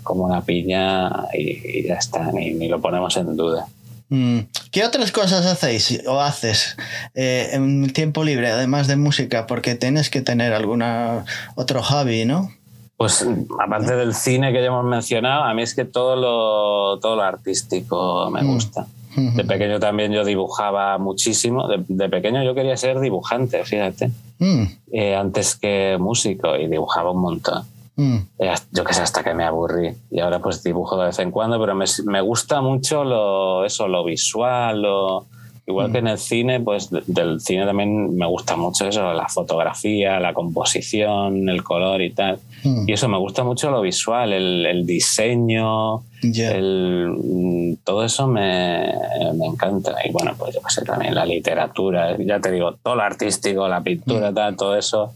como una piña y, y ya está, ni, ni lo ponemos en duda. Mm. ¿Qué otras cosas hacéis o haces eh, en tiempo libre, además de música? Porque tienes que tener alguna otro hobby, ¿no? Pues aparte del cine que ya hemos mencionado, a mí es que todo lo, todo lo artístico me Mm. gusta. De pequeño también yo dibujaba muchísimo. De, de pequeño yo quería ser dibujante, fíjate, Mm, eh, antes que músico y dibujaba un montón. mm, Eh, yo qué sé, hasta que me aburrí. Y ahora pues dibujo de vez en cuando, pero me, me gusta mucho lo, eso, lo visual, lo, Igual que en el cine, pues de- del cine también me gusta mucho eso, la fotografía, la composición, el color y tal. Mm. Y eso me gusta mucho lo visual, el, el diseño, el, mm, todo eso me, me encanta. Y bueno, pues yo qué sé, también la literatura, ya te digo, todo lo artístico, la Mm. pintura, tal, todo eso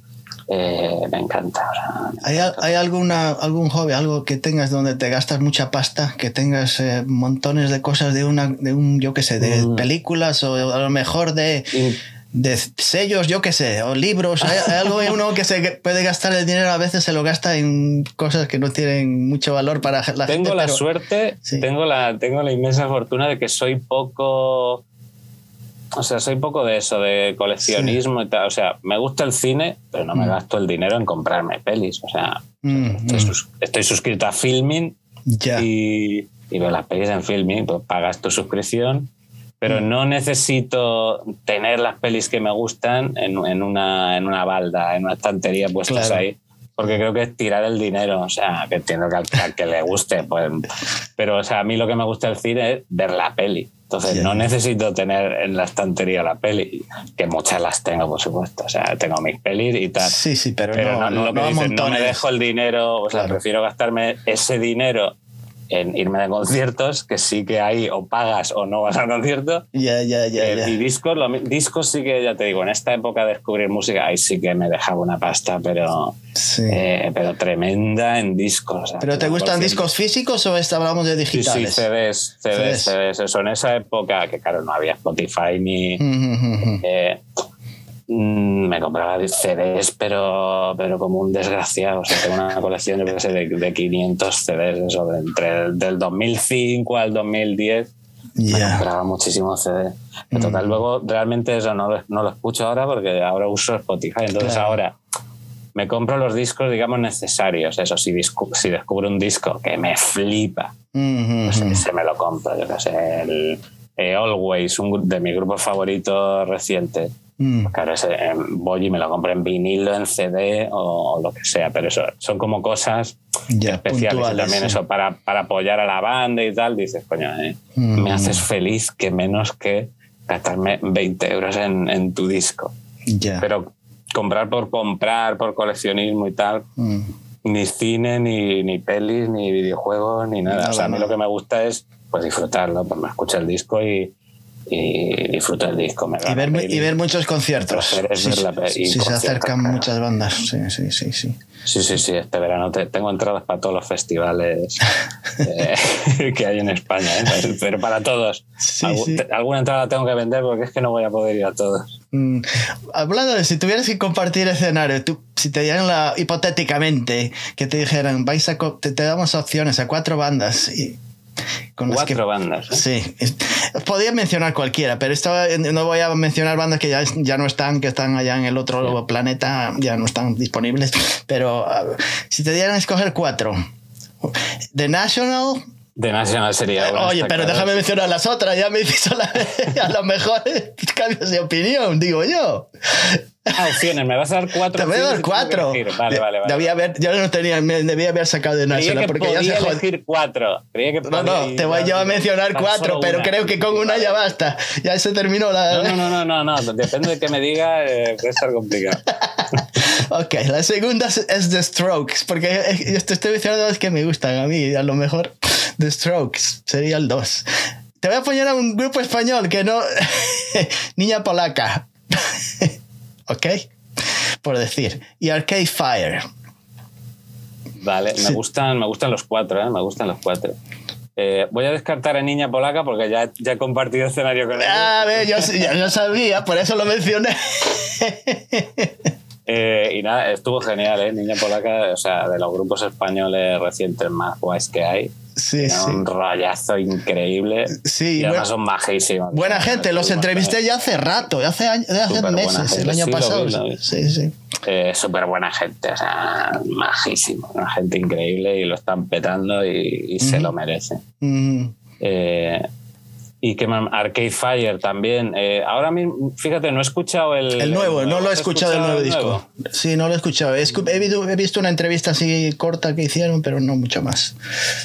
eh, me encanta. o sea, ¿Hay, hay alguna, algún hobby, algo que tengas donde te gastas mucha pasta, que tengas eh, montones de cosas de una, de un, yo qué sé, de Mm. películas o a lo mejor de, y- de sellos, yo qué sé, o libros? ¿Hay, hay algo en uno que se puede gastar el dinero, a veces se lo gasta en cosas que no tienen mucho valor para la gente. tengo la pero- suerte, Sí. tengo, la, tengo la inmensa fortuna de que soy poco. O sea, soy poco de eso, de coleccionismo y tal. O sea, me gusta el cine, pero no me Mm. gasto el dinero en comprarme pelis. O sea, Mm, estoy, mm, sus- estoy suscrito a Filming ya. y, y veo las pelis en Filming, pues pagas tu suscripción. Pero Mm. no necesito tener las pelis que me gustan en, en una, en una balda, en una estantería puestas Claro. ahí. Porque creo que es tirar el dinero. O sea, que entiendo que al que le guste, pues. Pero, o sea, a mí lo que me gusta del cine es ver la peli. Entonces, no necesito tener en la estantería la peli, que muchas las tengo, por supuesto. O sea, tengo mis pelis y tal. Sí, sí, pero, Pero no, no, no, lo que no a dices, no me dejo el dinero, o sea, Claro. prefiero gastarme ese dinero en irme de conciertos, que sí que hay o pagas o no vas al concierto. Ya, ya, ya, Eh. Y discos, lo discos sí que ya te digo, en esta época de descubrir música, ahí sí que me dejaba una pasta, pero, Sí. eh, pero tremenda en discos. o sea, ¿Pero te gustan 100%. discos físicos o hablamos de Sí, sí, digitales? CDs, CDs, CDs. CDs. Eso en esa época, que claro, no había Spotify ni. Mm, eh, me compraba CDs, pero, pero como un desgraciado. O sea, tengo una colección yo sé, de, de 500 CDs, eso, de entre el, del 2005 al 2010. Me Ya. compraba muchísimos CDs. En Mm. total, luego realmente eso no lo, no lo escucho ahora porque ahora uso Spotify. Entonces Claro. ahora me compro los discos, digamos, necesarios. Eso, si, si descubro un disco que me flipa, Mm, mm, pues mm. ese me lo compro. Yo qué sé, el eh, Always, un de mi grupo favorito reciente. Mm. Claro, ese, eh, voy y me lo compro en vinilo, en CD o, o lo que sea, pero eso son como cosas Ya, especiales. También sí. eso para, para apoyar a la banda y tal, dices, coño, eh, Mm. me haces feliz que menos que gastarme 20 euros en, en tu disco. Ya. Pero comprar por comprar, por coleccionismo y tal, Mm. ni cine, ni, ni pelis, ni videojuegos, ni nada. Nada, o sea, a mí nada. lo que me gusta es pues disfrutarlo, pues me escucho el disco y, y disfruto el disco. Me Y ver, y ver muchos conciertos. Sí, sí, sí, se acercan muchas bandas. Sí, sí, sí, sí. Sí, sí, sí, este verano te- tengo entradas para todos los festivales eh, que hay en España, ¿eh? pero para todos. Sí, Algu- sí. Alguna entrada tengo que vender porque es que no voy a poder ir a todos. Mm, Hablando de si tuvieras que compartir escenario, tú, si te dieran la, hipotéticamente que te dijeran, vais a, te, te damos opciones a cuatro bandas y con las que Cuatro bandas. ¿eh? Sí, podía mencionar cualquiera, pero estaba, no voy a mencionar bandas que ya, ya no están, que están allá en el otro planeta, ya no están disponibles. Pero si te dieran a escoger cuatro, The National. De National sería Oye, pero claro. déjame mencionar las otras, ya me dices a, la- a lo mejor cambias de opinión, digo yo. Ah, opciones, me vas a dar cuatro. Te voy a dar cuatro. Vale, vale, vale. Debía haber, yo no tenía, me debía haber sacado de que porque ya se jod- elegir cuatro. Que No, no, te voy a mencionar cuatro, pero una. creo que con una ya basta. Ya se terminó la. No, no, no, no, no, no. Depende de que me diga, eh, puede estar complicado. Ok, la segunda es- The Strokes, porque eh, yo te estoy mencionando las que me gustan a mí, a lo mejor The Strokes sería el 2. Te voy a poner a un grupo español que no... Niña polaca. ok, por decir. Y Arcade Fire. Vale, me gustan, me gustan los cuatro, ¿eh? Me gustan los cuatro. Eh, voy a descartar a Niña Polaca porque ya, ya he compartido escenario con ella. A ver, yo, yo no sabía, por eso lo mencioné. Eh, y nada, estuvo genial, ¿eh? Niña Polaca, o sea, de los grupos españoles recientes más guays que hay. Sí, Tiene sí. un rollazo increíble. Sí, y además bueno- son majísimos. Buena gente, los entrevisté ya hace rato, hace, años- hace Súper buena meses, el año sí, pasado. vi. Sí, sí. Eh, Súper buena gente, o sea, majísimo. Una gente increíble y lo están petando y, y se lo merecen. Mm. Eh, y que? Arcade Fire también. Eh, ahora mismo, fíjate, no he escuchado el. El nuevo, no lo he ¿Has escuchado el nuevo disco. Sí, no lo he escuchado. He, he visto, una entrevista así corta que hicieron, pero no mucho más.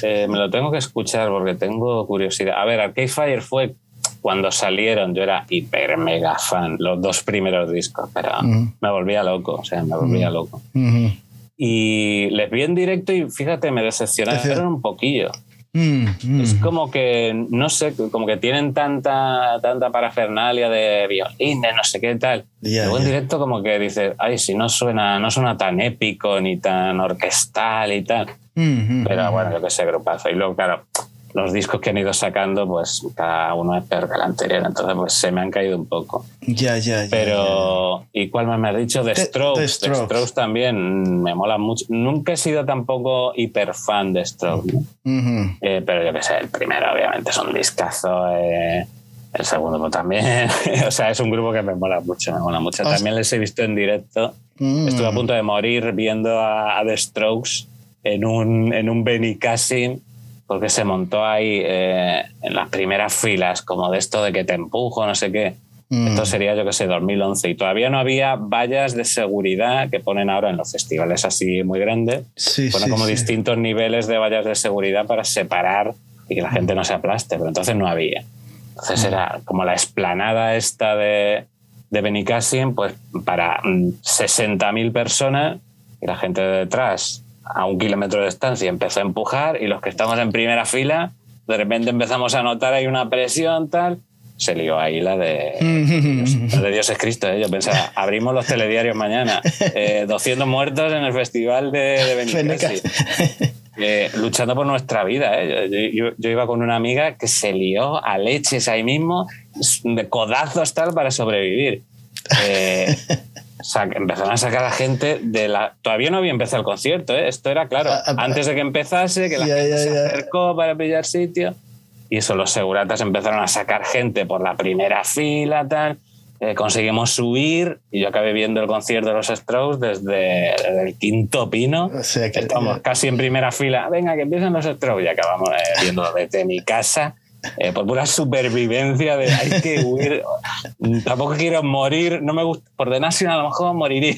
Eh, me lo tengo que escuchar porque tengo curiosidad. A ver, Arcade Fire fue cuando salieron yo era hiper mega fan, los dos primeros discos, pero Ujú. me volvía loco, o sea, me volvía loco. Ujú. Y les vi en directo y fíjate, me decepcionaron un poquillo. Mm, mm. Es como que, no sé, como que tienen tanta, tanta parafernalia de violines, no sé qué tal. Luego en directo como que dices, ay, si no suena, no suena tan épico ni tan orquestal y tal. Mm, mm, Pero mm. bueno, yo que sé, grupazo. Y luego, claro, los discos que han ido sacando, pues cada uno es peor que el anterior. Entonces, pues se me han caído un poco. Ya, ya, ya. Pero, ¿y cuál más me has dicho? The The- Strokes. The Strokes. Strokes también me mola mucho. Nunca he sido tampoco hiper fan de Strokes, ¿no? Ujú. Eh, pero yo que sé, el primero obviamente es un discazo. eh, el segundo pues, también. o sea, es un grupo que me mola mucho. Me mola mucho. También les he visto en directo. Mm. Estuve a punto de morir viendo a, a The Strokes en un, en un Benicassim porque se montó ahí eh, en las primeras filas, como de esto de que te empujo, no sé qué. Mm. Esto sería, yo que sé, 2011. Y todavía no había vallas de seguridad que ponen ahora en los festivales así muy grandes. Sí, Ponen sí, como sí. distintos niveles de vallas de seguridad para separar y que la gente no se aplaste, pero entonces no había. Entonces Mm. era como la esplanada esta de, de Benicassim, pues para mm, 60.000 personas y la gente de detrás a un kilómetro de distancia empezó a empujar y los que estamos en primera fila de repente empezamos a notar ahí una presión tal se lió ahí la de la de Dios es Cristo ¿eh? yo pensaba abrimos los telediarios mañana eh, 200 muertos en el festival de, de eh, luchando por nuestra vida. ¿eh? Yo, yo- yo iba con una amiga que se lió a leches ahí mismo, de codazos tal, para sobrevivir. Eh, empezaron a sacar a gente de la... Todavía no había empezado el concierto, ¿eh? esto era claro, Ah, ah, antes de que empezase, que la Ya, gente ya, se ya. acercó para pillar sitio. Y eso, los seguratas empezaron a sacar gente por la primera fila, tal. Eh, conseguimos subir y yo acabé viendo el concierto de los Strokes desde, desde el quinto pino. O sea que- Estamos casi en primera fila. Venga, que empiezan los Strokes. Y acabamos eh, viendo desde mi casa. Eh, por pura supervivencia de hay que huir. Tampoco quiero morir. No me gusta. Por The National a lo mejor moriría.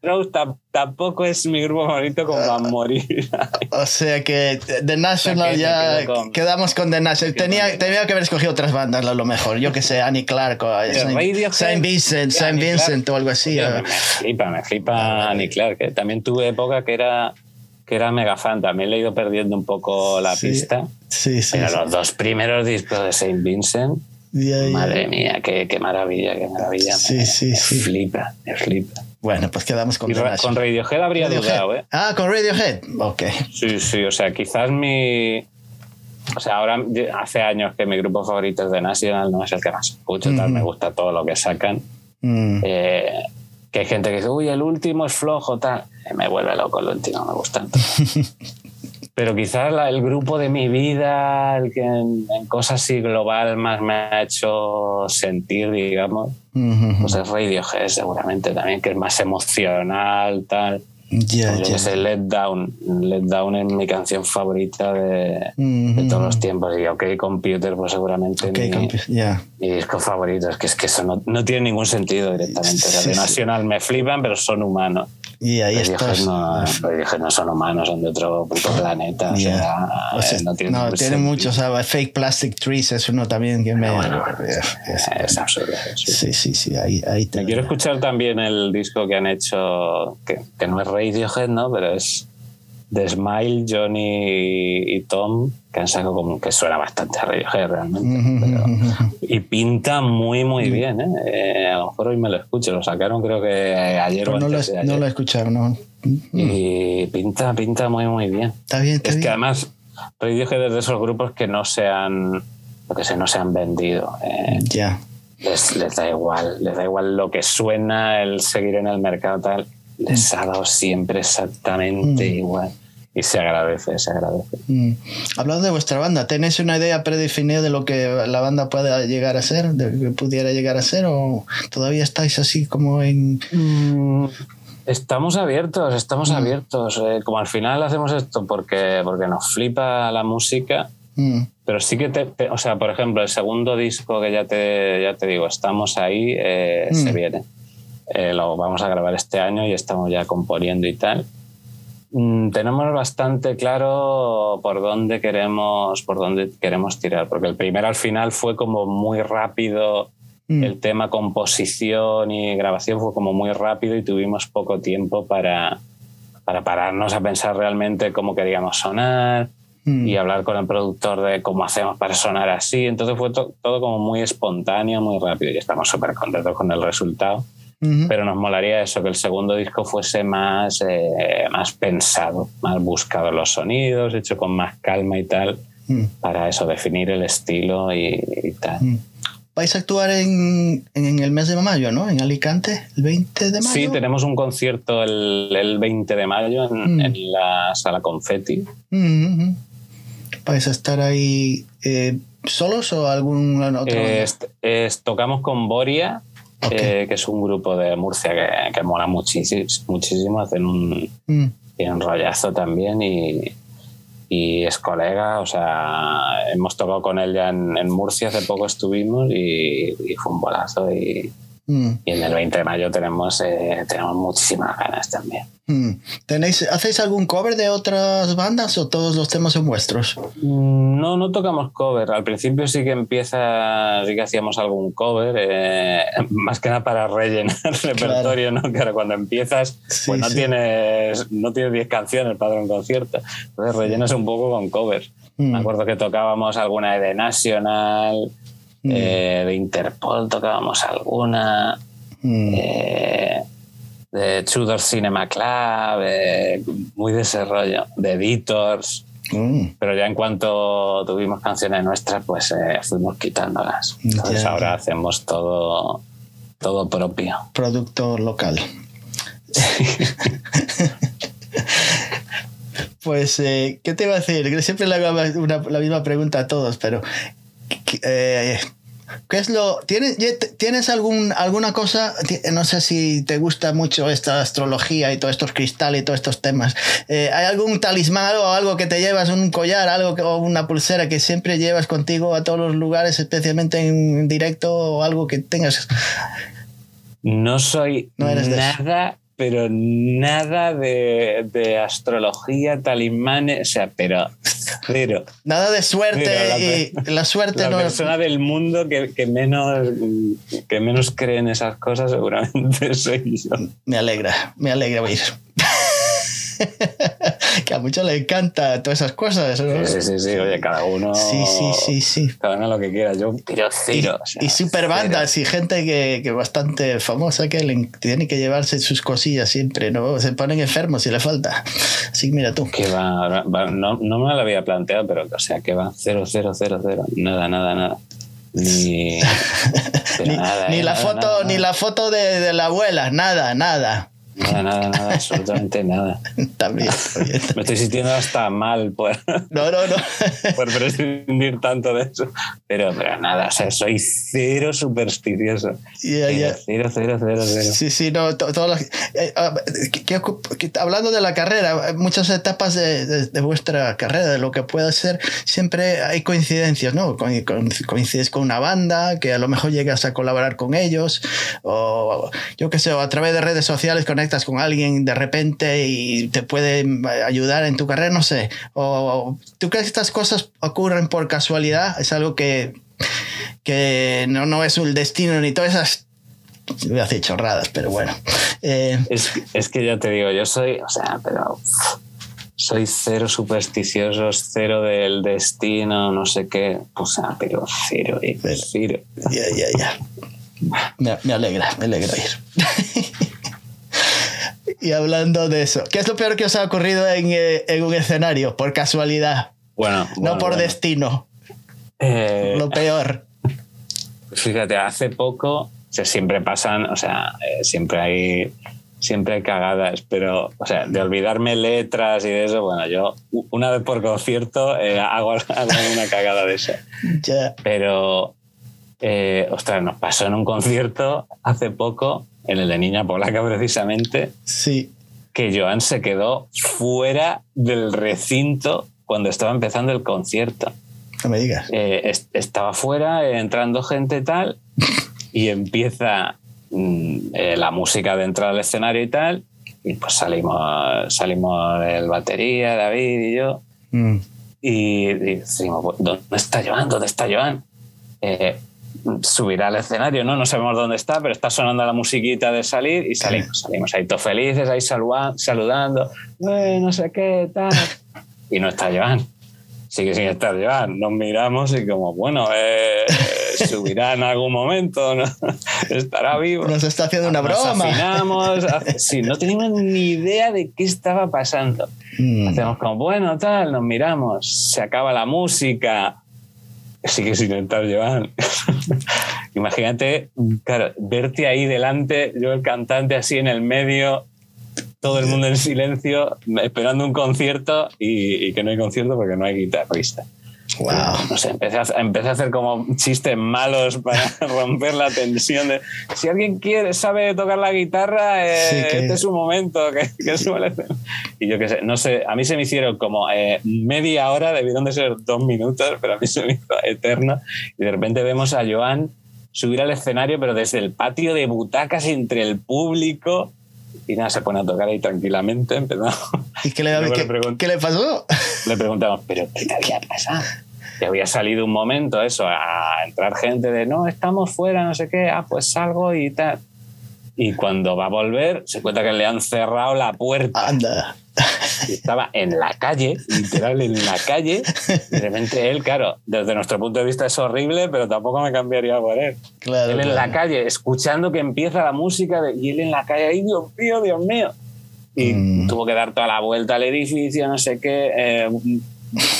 Pero Strokes tam- tampoco es mi grupo favorito como para morir. O sea que The National O sea que ya quedo con- quedamos con The National. Tenía, tenía que haber escogido otras bandas a lo mejor. Yo que sé, Annie Clark o Saint, Radiohead. Saint Vincent, Saint Annie Vincent Clark. o algo así. Oye, eh. me flipa, me flipa Annie Clark. que también tuve época que era, que era mega fan. También le he ido perdiendo un poco la Sí. pista. Sí, sí. Pero sí. los dos primeros discos de Saint Vincent, madre mía, qué, qué maravilla, qué maravilla. Sí, me, sí, me sí. flipa, me flipa. Bueno, pues quedamos con Y ra- con Radiohead habría Radiohead. dudado, ¿eh? Ah, con Radiohead. Ok. Sí, sí, o sea, quizás mi... O sea, ahora hace años que mi grupo favorito es The National, no es el que más escucho, tal, me gusta todo lo que sacan. Mm. Eh, que hay gente que dice, uy, el último es flojo, tal. Eh, me vuelve loco el último, me gusta tanto. Pero quizás la- el grupo de mi vida, el que en, en cosas así global más me ha hecho sentir, digamos, Mhm. pues es Radiohead seguramente también, que es más emocional, tal. Ya, que sé, Let Down. Let Down es mi canción favorita de, Mhm. de todos los tiempos. Y OK Computer, pues seguramente mi, disco favorito. Es que, es que eso no, no tiene ningún sentido directamente. O sea, Sí, sí. Nacional me flipan, pero son humanos. Y ahí Radiohead estás. no, Radiohead no son humanos, son de otro puto planeta. O sea, O sea, eh, no tiene, no, ningún tiene sentido. muchos. Fake Plastic Trees es uno también que me. Bueno, es- Es absurdo. sí. sí, sí, sí. Ahí, ahí te Me quiero escuchar también el disco que han hecho, que, que no es Radiohead, ¿no? Pero es The Smile, Johnny y Tom, que han sacado como que suena bastante a Radiohead realmente. pero- y pinta muy, muy bien, ¿eh? Eh, A lo mejor hoy me lo escucho, lo sacaron creo que ayer o Pues no, lo, antes de no lo he escuchado, no. Y pinta, pinta muy, muy bien. Está bien, está Es que además Radiohead es de esos grupos que no se han, lo que sé, no se han vendido. eh, Ya. les, les da igual, les da igual lo que suena, el seguir en el mercado tal, les ha dado siempre exactamente Mm. igual. Y se agradece, se agradece. Mm. Hablando de vuestra banda, ¿tenéis una idea predefinida de lo que la banda pueda llegar a ser, de lo que pudiera llegar a ser, o todavía estáis así como en... Estamos abiertos, estamos Mm. abiertos. Eh, como al final hacemos esto porque, porque nos flipa la música, Mm, pero sí que te, te- o sea, por ejemplo, el segundo disco que ya te, ya te digo, estamos ahí, eh, Mm. se viene. Eh, lo vamos a grabar este año y estamos ya componiendo y tal. Mm, tenemos bastante claro por dónde queremos por dónde queremos tirar porque el primero al final fue como muy rápido Mm. el tema composición y grabación fue como muy rápido y tuvimos poco tiempo para, para pararnos a pensar realmente cómo queríamos sonar Mm. y hablar con el productor de cómo hacemos para sonar así. Entonces fue to- todo como muy espontáneo, muy rápido y estamos súper contentos con el resultado. Pero nos molaría eso, que el segundo disco fuese más, eh, más pensado, más buscado los sonidos, hecho con más calma y tal, Mm. para eso, definir el estilo y, y tal. Mm. Vais a actuar en, en el mes de mayo, ¿no? En Alicante, el 20 de mayo. Sí, tenemos un concierto el, el 20 de mayo en, Mm. en la sala Confetti. Mm, ujú. ¿Vais a estar ahí eh, solos o algún otro? Eh, est- tocamos con Boria, Eh, que es un grupo de Murcia que, que mola muchísimo, muchísimo hacen un, Mm. rollazo también y, y es colega, o sea, hemos tocado con él ya en, en Murcia, hace poco estuvimos y, y fue un bolazo y, Mm. y en el 20 de mayo tenemos, eh, tenemos muchísimas ganas también. Mm. ¿Tenéis, ¿Hacéis algún cover de otras bandas o todos los temas son vuestros? Mm, No, no tocamos cover. Al principio sí que empieza, sí que hacíamos algún cover, eh, más que nada para rellenar el repertorio, ¿no? Que ahora cuando empiezas, Sí, pues no sí. tienes no tienes 10 canciones para un concierto. Entonces rellenas un poco con covers. Mm. Me acuerdo que tocábamos alguna de National, Mm. eh, de Interpol tocábamos alguna, Mm. eh, de Tudor Cinema Club, eh, muy de ese rollo, de Editors. Mm. Pero ya en cuanto tuvimos canciones nuestras, pues fuimos quitándolas. Entonces Ya, ahora ya. hacemos todo, todo propio. Producto local. Pues, eh, ¿qué te iba a decir? Siempre le hago una- la misma pregunta a todos, pero ¿qué- eh, ¿qué es lo? ¿Tienes, ¿tienes algún, alguna cosa? No sé si te gusta mucho esta astrología y todos estos cristales y todos estos temas. Eh, ¿Hay algún talismán o algo que te llevas, un collar, algo que- o una pulsera que siempre llevas contigo a todos los lugares, especialmente en directo o algo que tengas? No soy No eres nada, pero nada de, de astrología, talismanes, o sea, pero cero. Nada de suerte Mira, la y la suerte La no persona del mundo que, que menos, que menos cree en esas cosas seguramente soy yo. me alegra, me alegra oír. que a muchos les encanta todas esas cosas. ¿no? Sí, sí, sí, oye, cada uno. Sí, sí, sí, sí. Cada uno lo que quiera. Yo, Y, cero. o sea, y super bandas y gente que, que bastante famosa que le, tiene que llevarse sus cosillas siempre, ¿no? Se ponen enfermos si le falta. Así que mira tú. Que va, va- no, no me lo había planteado, pero o sea, que va cero, cero, cero, cero. Nada, nada, nada. Ni, Ni, nada, ni eh, la nada, foto, nada, ni la foto de, de la abuela, nada, nada. Nada, nada, nada, absolutamente nada. También. Me estoy sintiendo hasta mal por, No, no, no. por prescindir tanto de eso. Pero, pero nada, o sea, soy cero supersticioso. Ya, ya. Cero, cero, cero, cero. Sí, sí, no, to- todas las- eh, que- que que- hablando de la carrera, muchas etapas de, de- de vuestra carrera, de lo que puede ser, siempre hay coincidencias, ¿no? Co- co- Coincides con una banda, que a lo mejor llegas a colaborar con ellos, o yo qué sé, o a través de redes sociales conectas con alguien de repente y te puede ayudar en tu carrera, no sé. O, ¿Tú crees que estas cosas ocurren por casualidad? Es algo que, que no, no es un destino ni todas esas Voy a decir chorradas, pero bueno. Eh, Es, es que ya te digo, yo soy, o sea, pero soy cero supersticioso, cero del destino, no sé qué. O sea, pero cero, eh, Pero- cero. ya, ya, ya. Me, me alegra, me alegra ir. y hablando de eso, ¿qué es lo peor que os ha ocurrido en, eh, en un escenario? Por casualidad, Bueno, no por bueno. destino. Eh, Lo peor. Fíjate, hace poco, o sea, siempre pasan, o sea, eh, siempre hay siempre hay cagadas, pero, o sea, de olvidarme letras y de eso, bueno, yo una vez por concierto eh, hago, hago una cagada de eso. Pero, eh, ostras, nos pasó en un concierto hace poco, en el de Niña Polaca precisamente, Sí. que Joan se quedó fuera del recinto cuando estaba empezando el concierto. No me digas. Eh, est- estaba fuera, eh, entrando gente tal, y empieza mm, eh, la música de entrar al escenario y tal, y pues salimos, salimos el batería, David y yo. Mm. Y, y decimos, ¿dónde está Joan? ¿Dónde está Joan? Subirá al escenario, ¿no? No sabemos dónde está, pero está sonando la musiquita de salir y salimos. Salimos ahí todos felices, ahí saludando, "Eh, no sé qué, tal. Y no está Joan. Sigue sin estar Joan. Nos miramos y como, bueno, eh, subirá en algún momento, ¿no? Estará vivo. Nos está haciendo una Nos broma. afinamos, sí, no teníamos ni idea de qué estaba pasando. Mm. Hacemos como, bueno, tal, nos miramos, se acaba la música. Sigue sin estar Joan. Imagínate, verte ahí delante, yo el cantante así en el medio, todo el mundo en silencio, esperando un concierto y que no hay concierto porque no hay guitarrista. Wow. No sé, empecé a, empecé a hacer como chistes malos para romper la tensión de si alguien quiere, sabe tocar la guitarra, eh, Sí, que- este es su momento, que, que suele. Y yo qué sé, no sé, a mí se me hicieron como eh, media hora, debieron de ser dos minutos, pero a mí se me hizo eterno. Y de repente vemos a Joan subir al escenario, pero desde el patio de butacas entre el público. Y nada, se pone a tocar ahí tranquilamente. Empezamos. ¿Y qué le, qué- le qué le pasó? Le preguntamos, ¿pero qué te había pasado? Que había salido un momento eso, a entrar gente de, no, estamos fuera, no sé qué, ah, pues salgo y tal. Y cuando va a volver, se cuenta que le han cerrado la puerta. Anda. Y estaba en la calle, literal en la calle. Y de repente él, claro, desde nuestro punto de vista es horrible, pero tampoco me cambiaría por él. Claro. Él en claro. la calle, escuchando que empieza la música, de- y él en la calle, ¡ay, Dios mío, Dios mío! Y Mm. tuvo que dar toda la vuelta al edificio, no sé qué, eh,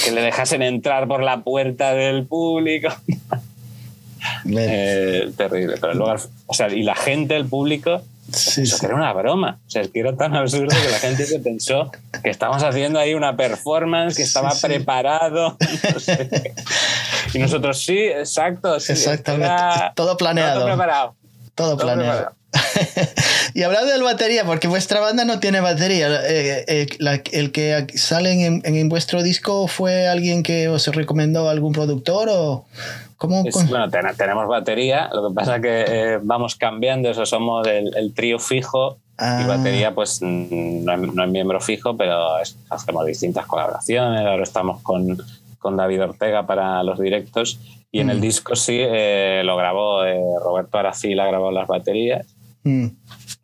que le dejasen entrar por la puerta del público. Eh, terrible. Pero luego, o sea, y la gente, el público, sí, pensó sí. era una broma. O sea, es que era tan absurdo que la gente se pensó que estábamos haciendo ahí una performance, que estaba Sí, preparado. no sé. Y nosotros, sí, exacto. Exactamente. era- Todo planeado. todo preparado. Todo todo planeado. y hablando del batería, porque vuestra banda no tiene batería, eh, eh, la- el que sale en, en vuestro disco fue alguien que os recomendó algún productor o cómo? Es- bueno, ten- tenemos batería, lo que pasa que eh, vamos cambiando, eso somos el, el trío fijo Ah. y batería pues mm, no es, no es miembro fijo, pero es- hacemos distintas colaboraciones, ahora estamos con, con David Ortega para los directos y en Mm. el disco sí eh, lo grabó eh, Roberto Aracil, ha grabado las baterías, Mm,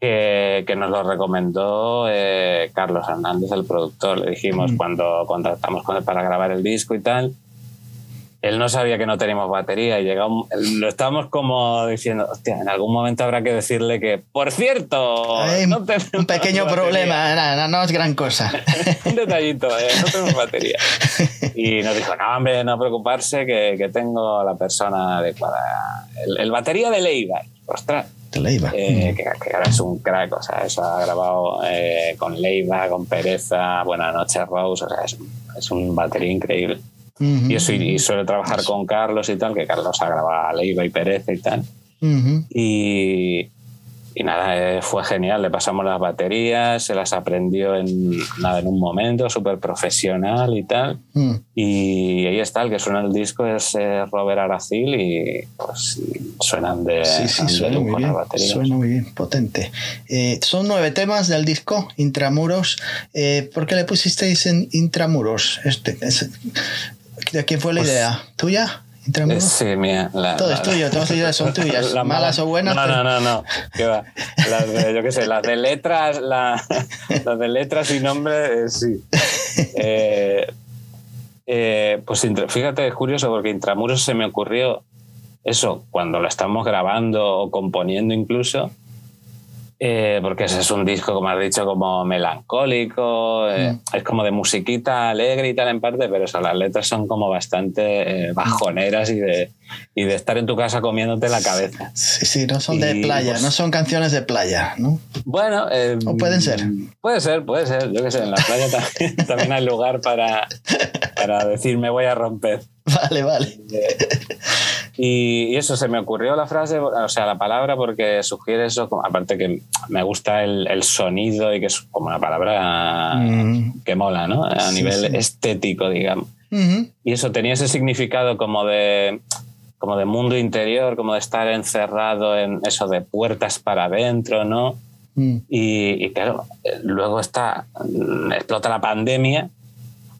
que, que nos lo recomendó eh, Carlos Hernández, el productor, le dijimos Mm. cuando contactamos con él para grabar el disco y tal, él no sabía que no teníamos batería y llegamos, lo estábamos como diciendo, hostia, en algún momento habrá que decirle que, por cierto, hay no un, pequeño batería". problema, no, no, no es gran cosa. un detallito, eh, no tenemos batería. Y nos dijo, no, hombre, no preocuparse, que, que tengo la persona adecuada. El, el batería de Leiva. Ostras, Iba. eh, que, que ahora es un crack, o sea, eso ha grabado eh, con Leiva, con Pereza, Buenas noches Rose, o sea, es, un- es un batería increíble. Ujú, Y eso, y, suele trabajar con Carlos y tal, que Carlos ha grabado a Leiva y Pereza y tal. ujú. Y, y nada, eh, fue genial. Le pasamos las baterías, se las aprendió en, nada, en un momento, súper profesional y tal. Mm. Y ahí está, el que suena en el disco es eh, Robert Aracil y pues suenan de, Sí, sí, suena muy bien. baterías. Suena muy bien, potente. Eh, son nueve temas del disco Intramuros. Eh, ¿Por qué le pusisteis en Intramuros? Este, es- ¿De quién fue la Pues- idea? ¿Tuya? ¿Intramuros? Sí, mía. la- Todo la- es tuyo, todas las ideas son tuyas. la Malas mala- o buenas. No, pero- no, no, no. ¿Qué va? Las de, yo qué sé, las de letras, la- las de letras y nombre, eh, sí. Eh, eh, pues fíjate, es curioso porque Intramuros se me ocurrió eso cuando lo estamos grabando o componiendo incluso. Eh, porque ese es un disco, como has dicho, como melancólico, eh, Mm. es como de musiquita alegre y tal en parte, pero eso, las letras son como bastante eh, bajoneras y de, y de estar en tu casa comiéndote la cabeza. Sí, sí, no son de playa, pues- no son canciones de playa, ¿no? Bueno, eh, O pueden ser. Puede ser, puede ser. Yo qué sé, en la playa también, también hay lugar para, para decir me voy a romper. Vale, vale. Y, y eso, se me ocurrió la frase, o sea, la palabra, porque sugiere eso, aparte que me gusta el, el sonido y que es como una palabra Mm. que mola, ¿no? A Sí, nivel sí. estético, digamos. Y eso tenía ese significado como de, como de mundo interior, como de estar encerrado en eso de puertas para adentro, ¿no? Mm. Y, y claro, eh, luego está, explota la pandemia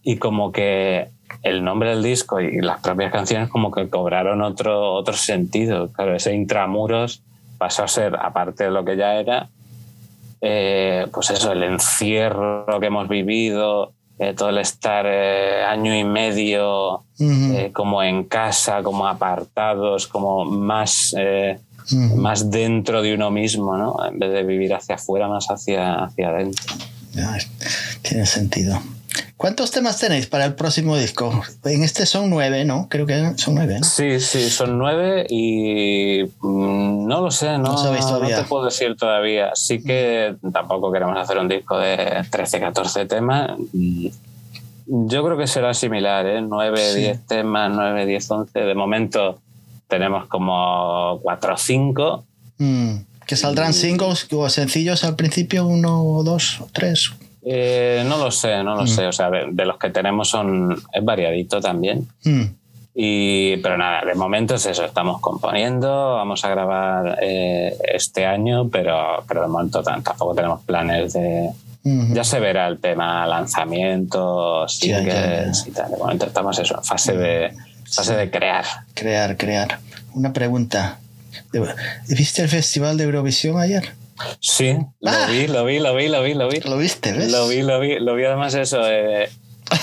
y como que el nombre del disco y las propias canciones como que cobraron otro, otro sentido. Claro, ese intramuros pasó a ser, aparte de lo que ya era, eh, pues eso, el encierro que hemos vivido, eh, todo el estar eh, año y medio Ujú. eh, como en casa, como apartados, como más, eh, Ujú. más dentro de uno mismo, ¿no? En vez de vivir hacia afuera, más hacia, hacia adentro. Tiene sentido. ¿Cuántos temas tenéis para el próximo disco? En este son nueve, ¿no? Creo que son nueve, ¿no? Sí, sí, son nueve y mm, no lo sé, no, No te puedo decir todavía. Sí que tampoco queremos hacer un disco de 13, 14 temas. Mm, Yo creo que será similar, ¿eh? 9, Sí. 10 temas, 9, 10, 11. De momento tenemos como 4 o 5. Mm, ¿Que saldrán singles o sencillos al principio? ¿Uno o dos o tres? Eh, no lo sé, no lo Mm. sé. O sea, de, de los que tenemos son es variadito también. Mm, Y, pero nada, de momento es eso, estamos componiendo, vamos a grabar eh, este año, pero, pero de momento tam- tampoco tenemos planes de... mm. Ya se verá el tema lanzamientos, Ya, ya, singles y tal. De momento estamos eso, en fase de, fase de crear. Crear, crear. Una pregunta. ¿Viste el Festival de Eurovisión ayer? Sí, lo Ah. vi, lo vi, lo vi, lo vi, lo vi. ¿Lo viste, ves? Lo vi, lo vi, lo vi además eso. eh,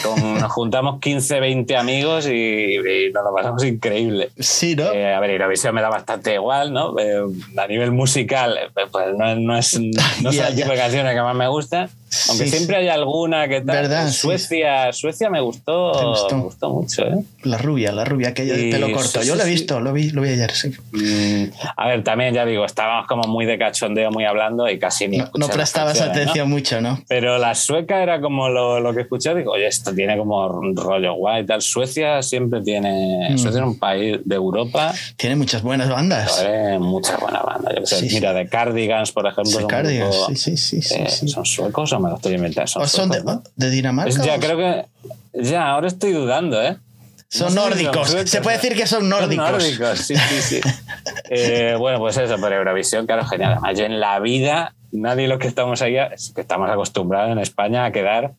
con- nos juntamos 15, 20 amigos y, y nos lo pasamos increíble. Sí, ¿no? Eh, a ver, Eurovisión me da bastante igual, ¿no? Eh, a nivel musical, eh, pues no, no es, no son el tipo ya. de canciones que más me gustan. Aunque Sí, siempre hay alguna que tal. Verdad, sí. Suecia, Suecia me gustó, ¿Te gustó? me gustó mucho, ¿eh? La rubia, la rubia, aquella de pelo corto. sí, Yo lo he visto, lo vi, lo vi ayer, sí. Mm, a ver, también ya digo, estábamos como muy de cachondeo, muy hablando y casi ni No, no prestabas canciones, ¿no? atención mucho, ¿no? Pero la sueca era como lo, lo que escuché, digo, oye, esto tiene como un rollo guay y tal. Suecia siempre tiene, Mm. Suecia es un país de Europa, Tiene muchas buenas bandas. joder, muchas buenas bandas. Yo sé, mira, de Cardigans, por ejemplo, Cardigans, grupo, sí, sí, sí, eh. ¿Son suecos o me lo estoy inventando? Son, ¿O son de, de Dinamarca? Es- ya, o- creo que. Ya, ahora estoy dudando, ¿eh? Son No nórdicos. Se puede ¿no? decir que son nórdicos. Son nórdicos, sí, sí, sí. Eh, bueno, pues eso, pero Eurovisión, claro, genial. Además, yo en la vida, nadie los que estamos ahí, es que estamos acostumbrados en España a quedar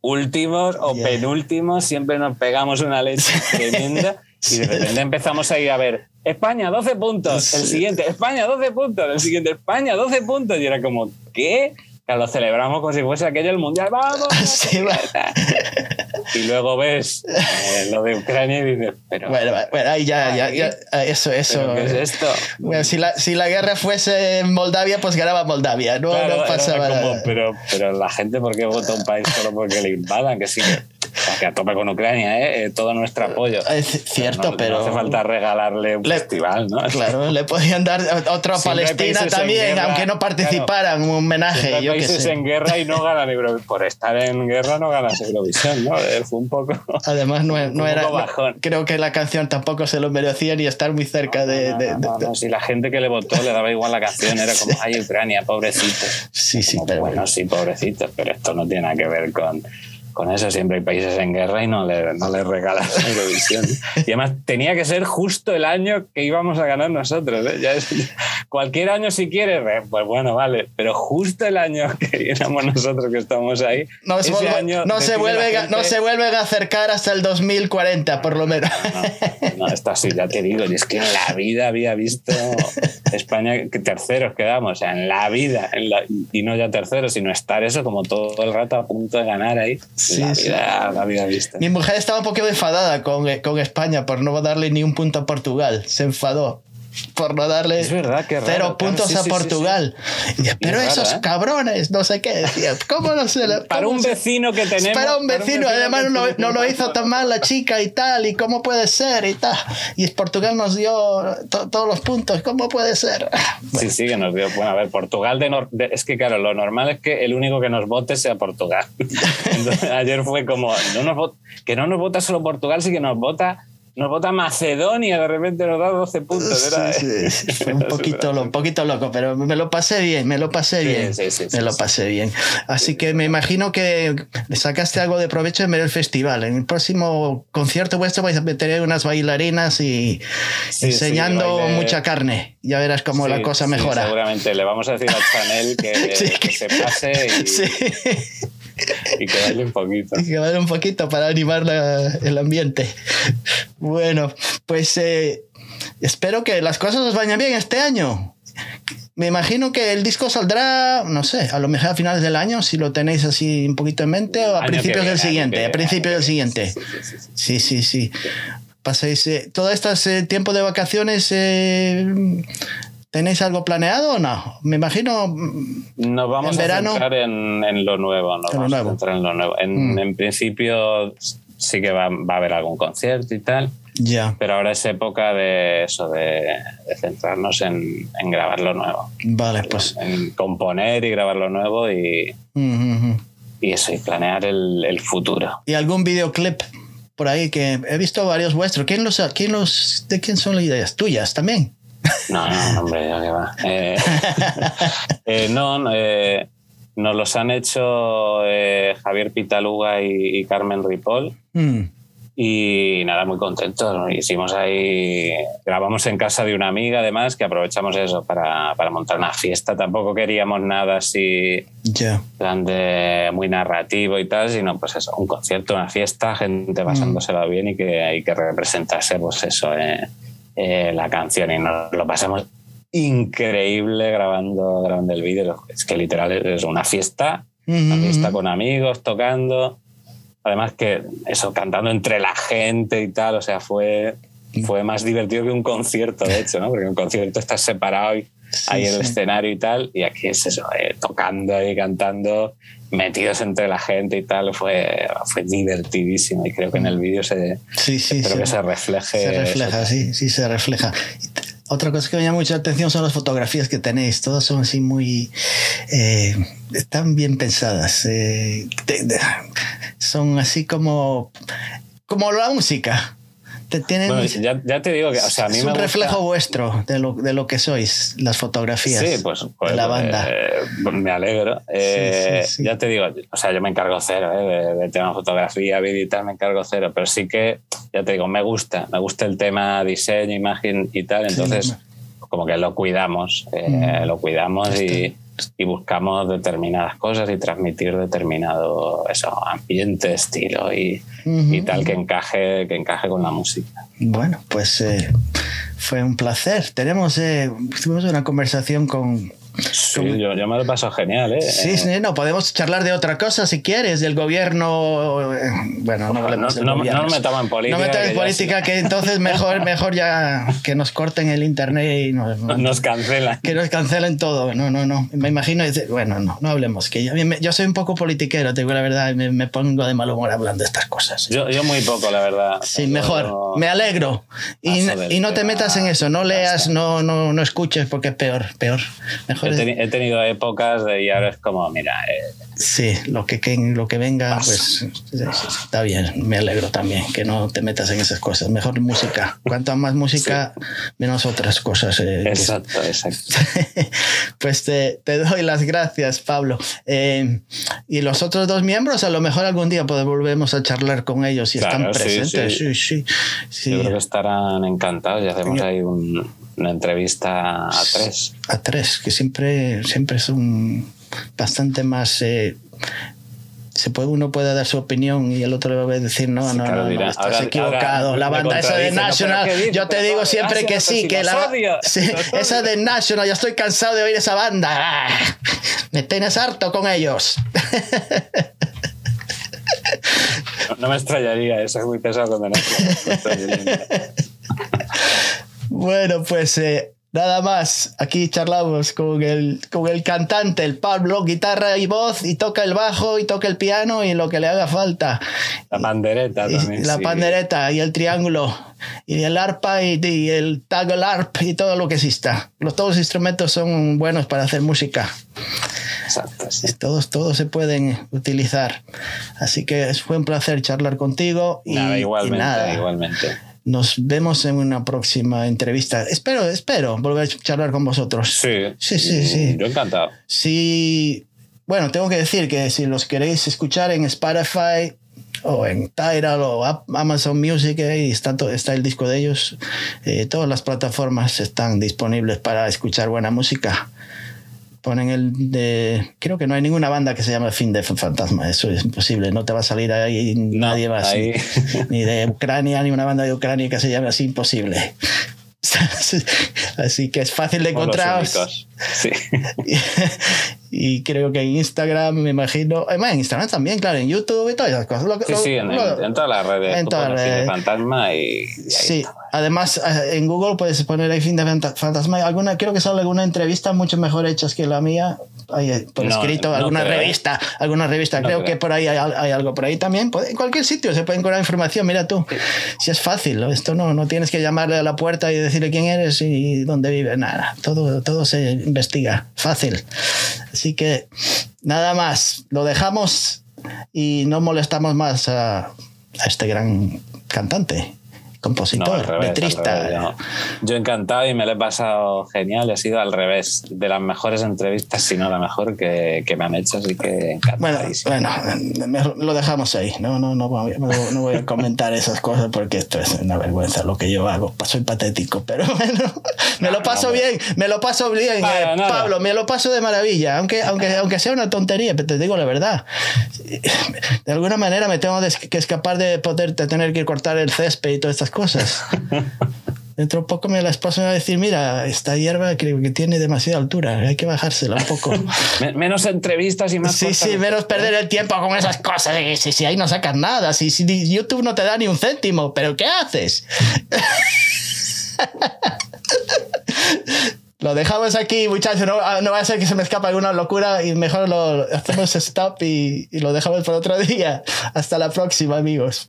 últimos o penúltimos, siempre nos pegamos una leche tremenda y de repente empezamos ahí a ver España 12 puntos, el siguiente, España 12 puntos, el siguiente, España 12 puntos y era como, ¿qué? Lo celebramos como si fuese aquello el mundial, ¡vamos! Sí. Y luego ves eh, lo de Ucrania y dices, pero, Bueno, bueno, ahí ya, ya, eso, eso. ¿pero ¿qué es esto? Bueno, si la, si la guerra fuese en Moldavia, pues ganaba Moldavia. No, Claro, no pasaba como, nada. pero, pero la gente, ¿por qué vota un país solo porque le invadan? Que sí, que, que a tope con Ucrania, ¿eh? Eh, todo nuestro apoyo. Es cierto, no, pero. No hace falta regalarle un Le- festival, ¿no? Claro, le podían dar otro a Palestina también, guerra, aunque no participaran, un homenaje, yo países sé. en guerra y no ganan Eurovisión. Por estar en guerra no ganas Eurovisión, ¿no? Eh, Fue un poco. Además, no, no era. bajón. creo que la canción tampoco se lo merecía ni estar muy cerca de. De- de- si la gente que le votó le daba igual la canción, era como, ay, Ucrania, pobrecito. Sí, sí, Como, pero bueno, sí, pobrecitos, pero esto no tiene nada que ver con, con eso. Siempre hay países en guerra y no le, no le regalan Eurovisión. Y además tenía que ser justo el año que íbamos a ganar nosotros. ¿eh? Ya es- cualquier año si quieres, pues bueno, vale, pero justo el año que éramos nosotros que estamos ahí. no, se, ese vuelve- año no, se a- gente- no se vuelven a acercar hasta el 2040, por lo menos. No, esto así, ya te digo, y es que en la vida había visto España que terceros quedamos, o sea, en la vida, en la- y no ya terceros, sino estar eso como todo el rato a punto de ganar ahí. Sí, la sí. vida la había visto. Mi mujer estaba un poco enfadada con, eh, con España por no darle ni un punto a Portugal. Se enfadó por no darle Es verdad, qué raro, cero claro, puntos sí, a sí, sí, Portugal. Decía, pero raro, esos ¿eh? cabrones, no sé qué. Decía, ¿cómo no se le- Para cómo un se- vecino que tenemos. Para un vecino, además que no, lo- no lo tenemos. hizo tan mal la chica y tal, y cómo puede ser y tal. Y Portugal nos dio to- todos los puntos, ¿cómo puede ser? Sí, sí, que nos dio. Bueno, a ver, Portugal de, nor- de- Es que, claro, lo normal es que el único que nos vote sea Portugal. Entonces, ayer fue como. No nos que no nos vota solo Portugal, sí que nos vota nos vota Macedonia, de repente nos da 12 puntos. Era, Sí, sí, Fue un poquito, lo- un poquito loco, pero me lo pasé bien, me lo pasé Sí, bien. me lo pasé bien. Así que me imagino que sacaste algo de provecho en ver el festival. En el próximo concierto vuestro vais a meter unas bailarinas y enseñando baile- mucha carne. Ya verás cómo la cosa mejora. seguramente le vamos a decir a Chanel que, se pase y, Sí. Y que baile un poquito. Hay que vale un poquito para animar la- el ambiente. Bueno, pues eh, espero que las cosas os vayan bien este año. Me imagino que el disco saldrá, no sé, a lo mejor a finales del año, si lo tenéis así un poquito en mente, o a Año principios viene, del siguiente. A principios del siguiente. Sí, sí, sí, sí. Sí, sí, sí. Pasáis eh, todo este tiempo de vacaciones. ¿Tenéis algo planeado o no? Me imagino. mm, Nos vamos En a verano- centrar en, en lo nuevo. Nos En lo vamos nuevo. a centrar en lo nuevo. En, Mm. en principio sí que va, va a haber algún concierto y tal, Ya, pero ahora es época de eso, de, de centrarnos en, en grabar lo nuevo. vale, pues. En componer y grabar lo nuevo y, mm. y eso, y planear el, el futuro. y algún videoclip por ahí que he visto varios vuestros. ¿Quién los, quién los, ¿De quién son las ideas? ¿Tuyas también? No, no, hombre, ya que va. Eh, eh, no, no, eh, nos los han hecho Javier Pitaluga y, y Carmen Ripoll. Mm, Y nada, muy contentos. ¿no? Hicimos ahí, grabamos en casa de una amiga además, que aprovechamos eso para, para montar una fiesta. Tampoco queríamos nada así, ya. plan de muy narrativo y tal, sino pues eso, un concierto, una fiesta, gente pasándoselo bien y que hay que representarse, pues eso, eh, la canción. Y nos lo pasamos increíble grabando, grabando el vídeo. Es que literal es una fiesta una fiesta con amigos, tocando. Además que eso, cantando entre la gente y tal, o sea, fue, fue más divertido que un concierto, de hecho, ¿no? Porque un concierto estás separado y ahí en el sí. escenario y tal, y aquí es eso, eh, tocando y cantando, metidos entre la gente y tal, fue, fue divertidísimo y creo que en el vídeo se, Sí, sí. espero se- que se refleje. Se refleja, eso. sí, sí, se refleja. Otra cosa que me llama mucha atención son las fotografías que tenéis. Todas son así muy. eh, están bien pensadas. eh, de- son así como. Como la música. Te tienen. Bueno, ya, ya te digo que, o sea, a mí es me un gusta- reflejo vuestro de lo, de lo que sois, las fotografías Sí, pues, pues, de la banda. eh, me alegro. Eh, sí, sí. Ya te digo, o sea, yo me encargo cero eh, de- del tema fotografía, vídeo y tal, me encargo cero, pero sí que, ya te digo, me gusta, me gusta el tema diseño, imagen y tal, entonces como que lo cuidamos, eh, Mm. lo cuidamos y, y buscamos determinadas cosas y transmitir determinado eso, ambiente, estilo y, y tal que encaje, que encaje con la música. Bueno, pues eh, fue un placer. Tenemos, eh, tuvimos una conversación con, Sí, yo, yo me lo paso genial, ¿eh? Sí, sí, no, podemos charlar de otra cosa si quieres, del gobierno. eh, Bueno, no No, del no- no gobierno. nos metamos en política. No metamos en que ya política, que entonces mejor, mejor ya que nos corten el internet y nos, nos cancelan. que nos cancelen todo. No, no, no. Me imagino. Bueno, no, no hablemos. Que yo, me- yo soy un poco politiquero, te digo la verdad, me, me pongo de mal humor hablando de estas cosas. Yo, yo muy poco, la verdad. Sí, mejor. no- Me alegro. Y, del y no te metas en eso. No leas, no, no, no escuches porque es peor, peor. Mejor He, es- teni- he tenido épocas de, y ahora es como, mira, eh, Sí, lo que, que- lo que venga, pues está bien. Me alegro también que no te metas en esas cosas. Mejor música. Cuanto más música, menos otras cosas. eh, que- exacto, exacto. pues te, te doy las gracias, Pablo. Eh, y los otros dos miembros, a lo mejor algún día pues, volvemos a charlar con ellos si Claro, están presentes. Sí, sí. sí. sí. Yo creo que estarán encantados y hacemos ahí un- una entrevista a tres. A tres, que siempre, siempre son bastante más. eh, se puede, uno puede dar su opinión y el otro le va a decir, no, Sí, no, claro, no, no, estás ahora- equivocado. ahora la banda esa de. National, yo te digo siempre National, que sí, si que la, sí, esa de National, ya estoy cansado de oír esa banda. Me tienes harto con ellos. No, no me extrañaría, eso es muy pesado cuando no. Bueno, pues eh, nada más. Aquí charlamos con el, con el cantante, el Pablo, guitarra y voz, y toca el bajo y toca el piano y lo que le haga falta. La pandereta Y también. la sí. pandereta y el triángulo y el arpa y, y el taggle arp y todo lo que exista. Los, todos los instrumentos son buenos para hacer música. Exacto, sí. Todos, todos se pueden utilizar. Así que fue un placer charlar contigo. Y, Nada, y igualmente, nada. igualmente. Nos vemos en una próxima entrevista. Espero, espero volver a charlar con vosotros. Sí. Sí, sí, sí. Yo encantado. Sí. Bueno, tengo que decir que si los queréis escuchar en Spotify o en Tidal o Amazon Music, ahí está, to- está el disco de ellos. Eh, todas las plataformas están disponibles para escuchar buena música. Ponen el de. Creo que no hay ninguna banda que se llame Fin de Fantasma. Eso es imposible. No te va a salir ahí nadie más. ahí- Ni de Ucrania, ni una banda de Ucrania que se llame así. Imposible. Así que es fácil de encontrar. Sí. y creo que en Instagram, me imagino. Además, en Instagram también, claro, en YouTube y todas esas cosas. Lo- Sí, lo- sí, en, en- en todas las redes. en todas las Fin de redes. fantasma y, Sí, está. además eh, en Google puedes poner ahí fin de Fanta- fantasma. Alguna, creo que sale alguna entrevista mucho mejor hechas que la mía. Eh, por No, escrito, no alguna creo. revista, alguna revista. No creo creo. que por ahí hay, hay algo por ahí también. En cualquier sitio se puede encontrar información. Mira tú, si es fácil, esto no, no tienes que llamarle a la puerta y decirle quién eres y dónde vive. Nada, todo, todo se investiga. Fácil. Así que nada más, lo dejamos y no molestamos más a, a este gran cantante, compositor, al revés, letrista. revés, yo, yo encantado y me lo he pasado genial. Ha sido al revés de las mejores entrevistas, si no la mejor que, que me han hecho. Así que Bueno, encantadísimo. bueno, mejor lo dejamos ahí. No, no, no, voy a- no voy a comentar esas cosas porque esto es una vergüenza lo que yo hago. Soy patético, pero bueno, me lo paso no, bien, me lo paso bien, Para eh. Pablo, me lo paso de maravilla, aunque, aunque, aunque sea una tontería, pero te digo la verdad. De alguna manera me tengo que escapar de poder de tener que cortar el césped y todas estas cosas. Dentro de poco me la esposa me va a decir, mira, esta hierba creo que tiene demasiada altura, hay que bajársela un poco. Me- Menos entrevistas y más Sí, sí, menos perder el tiempo con esas cosas. Si, si, ahí no sacas nada, si, si YouTube no te da ni un céntimo, ¿pero qué haces? Lo dejamos aquí, muchachos. No, no va a ser que se me escapa alguna locura y mejor lo hacemos stop y, y lo dejamos para otro día. Hasta la próxima, amigos.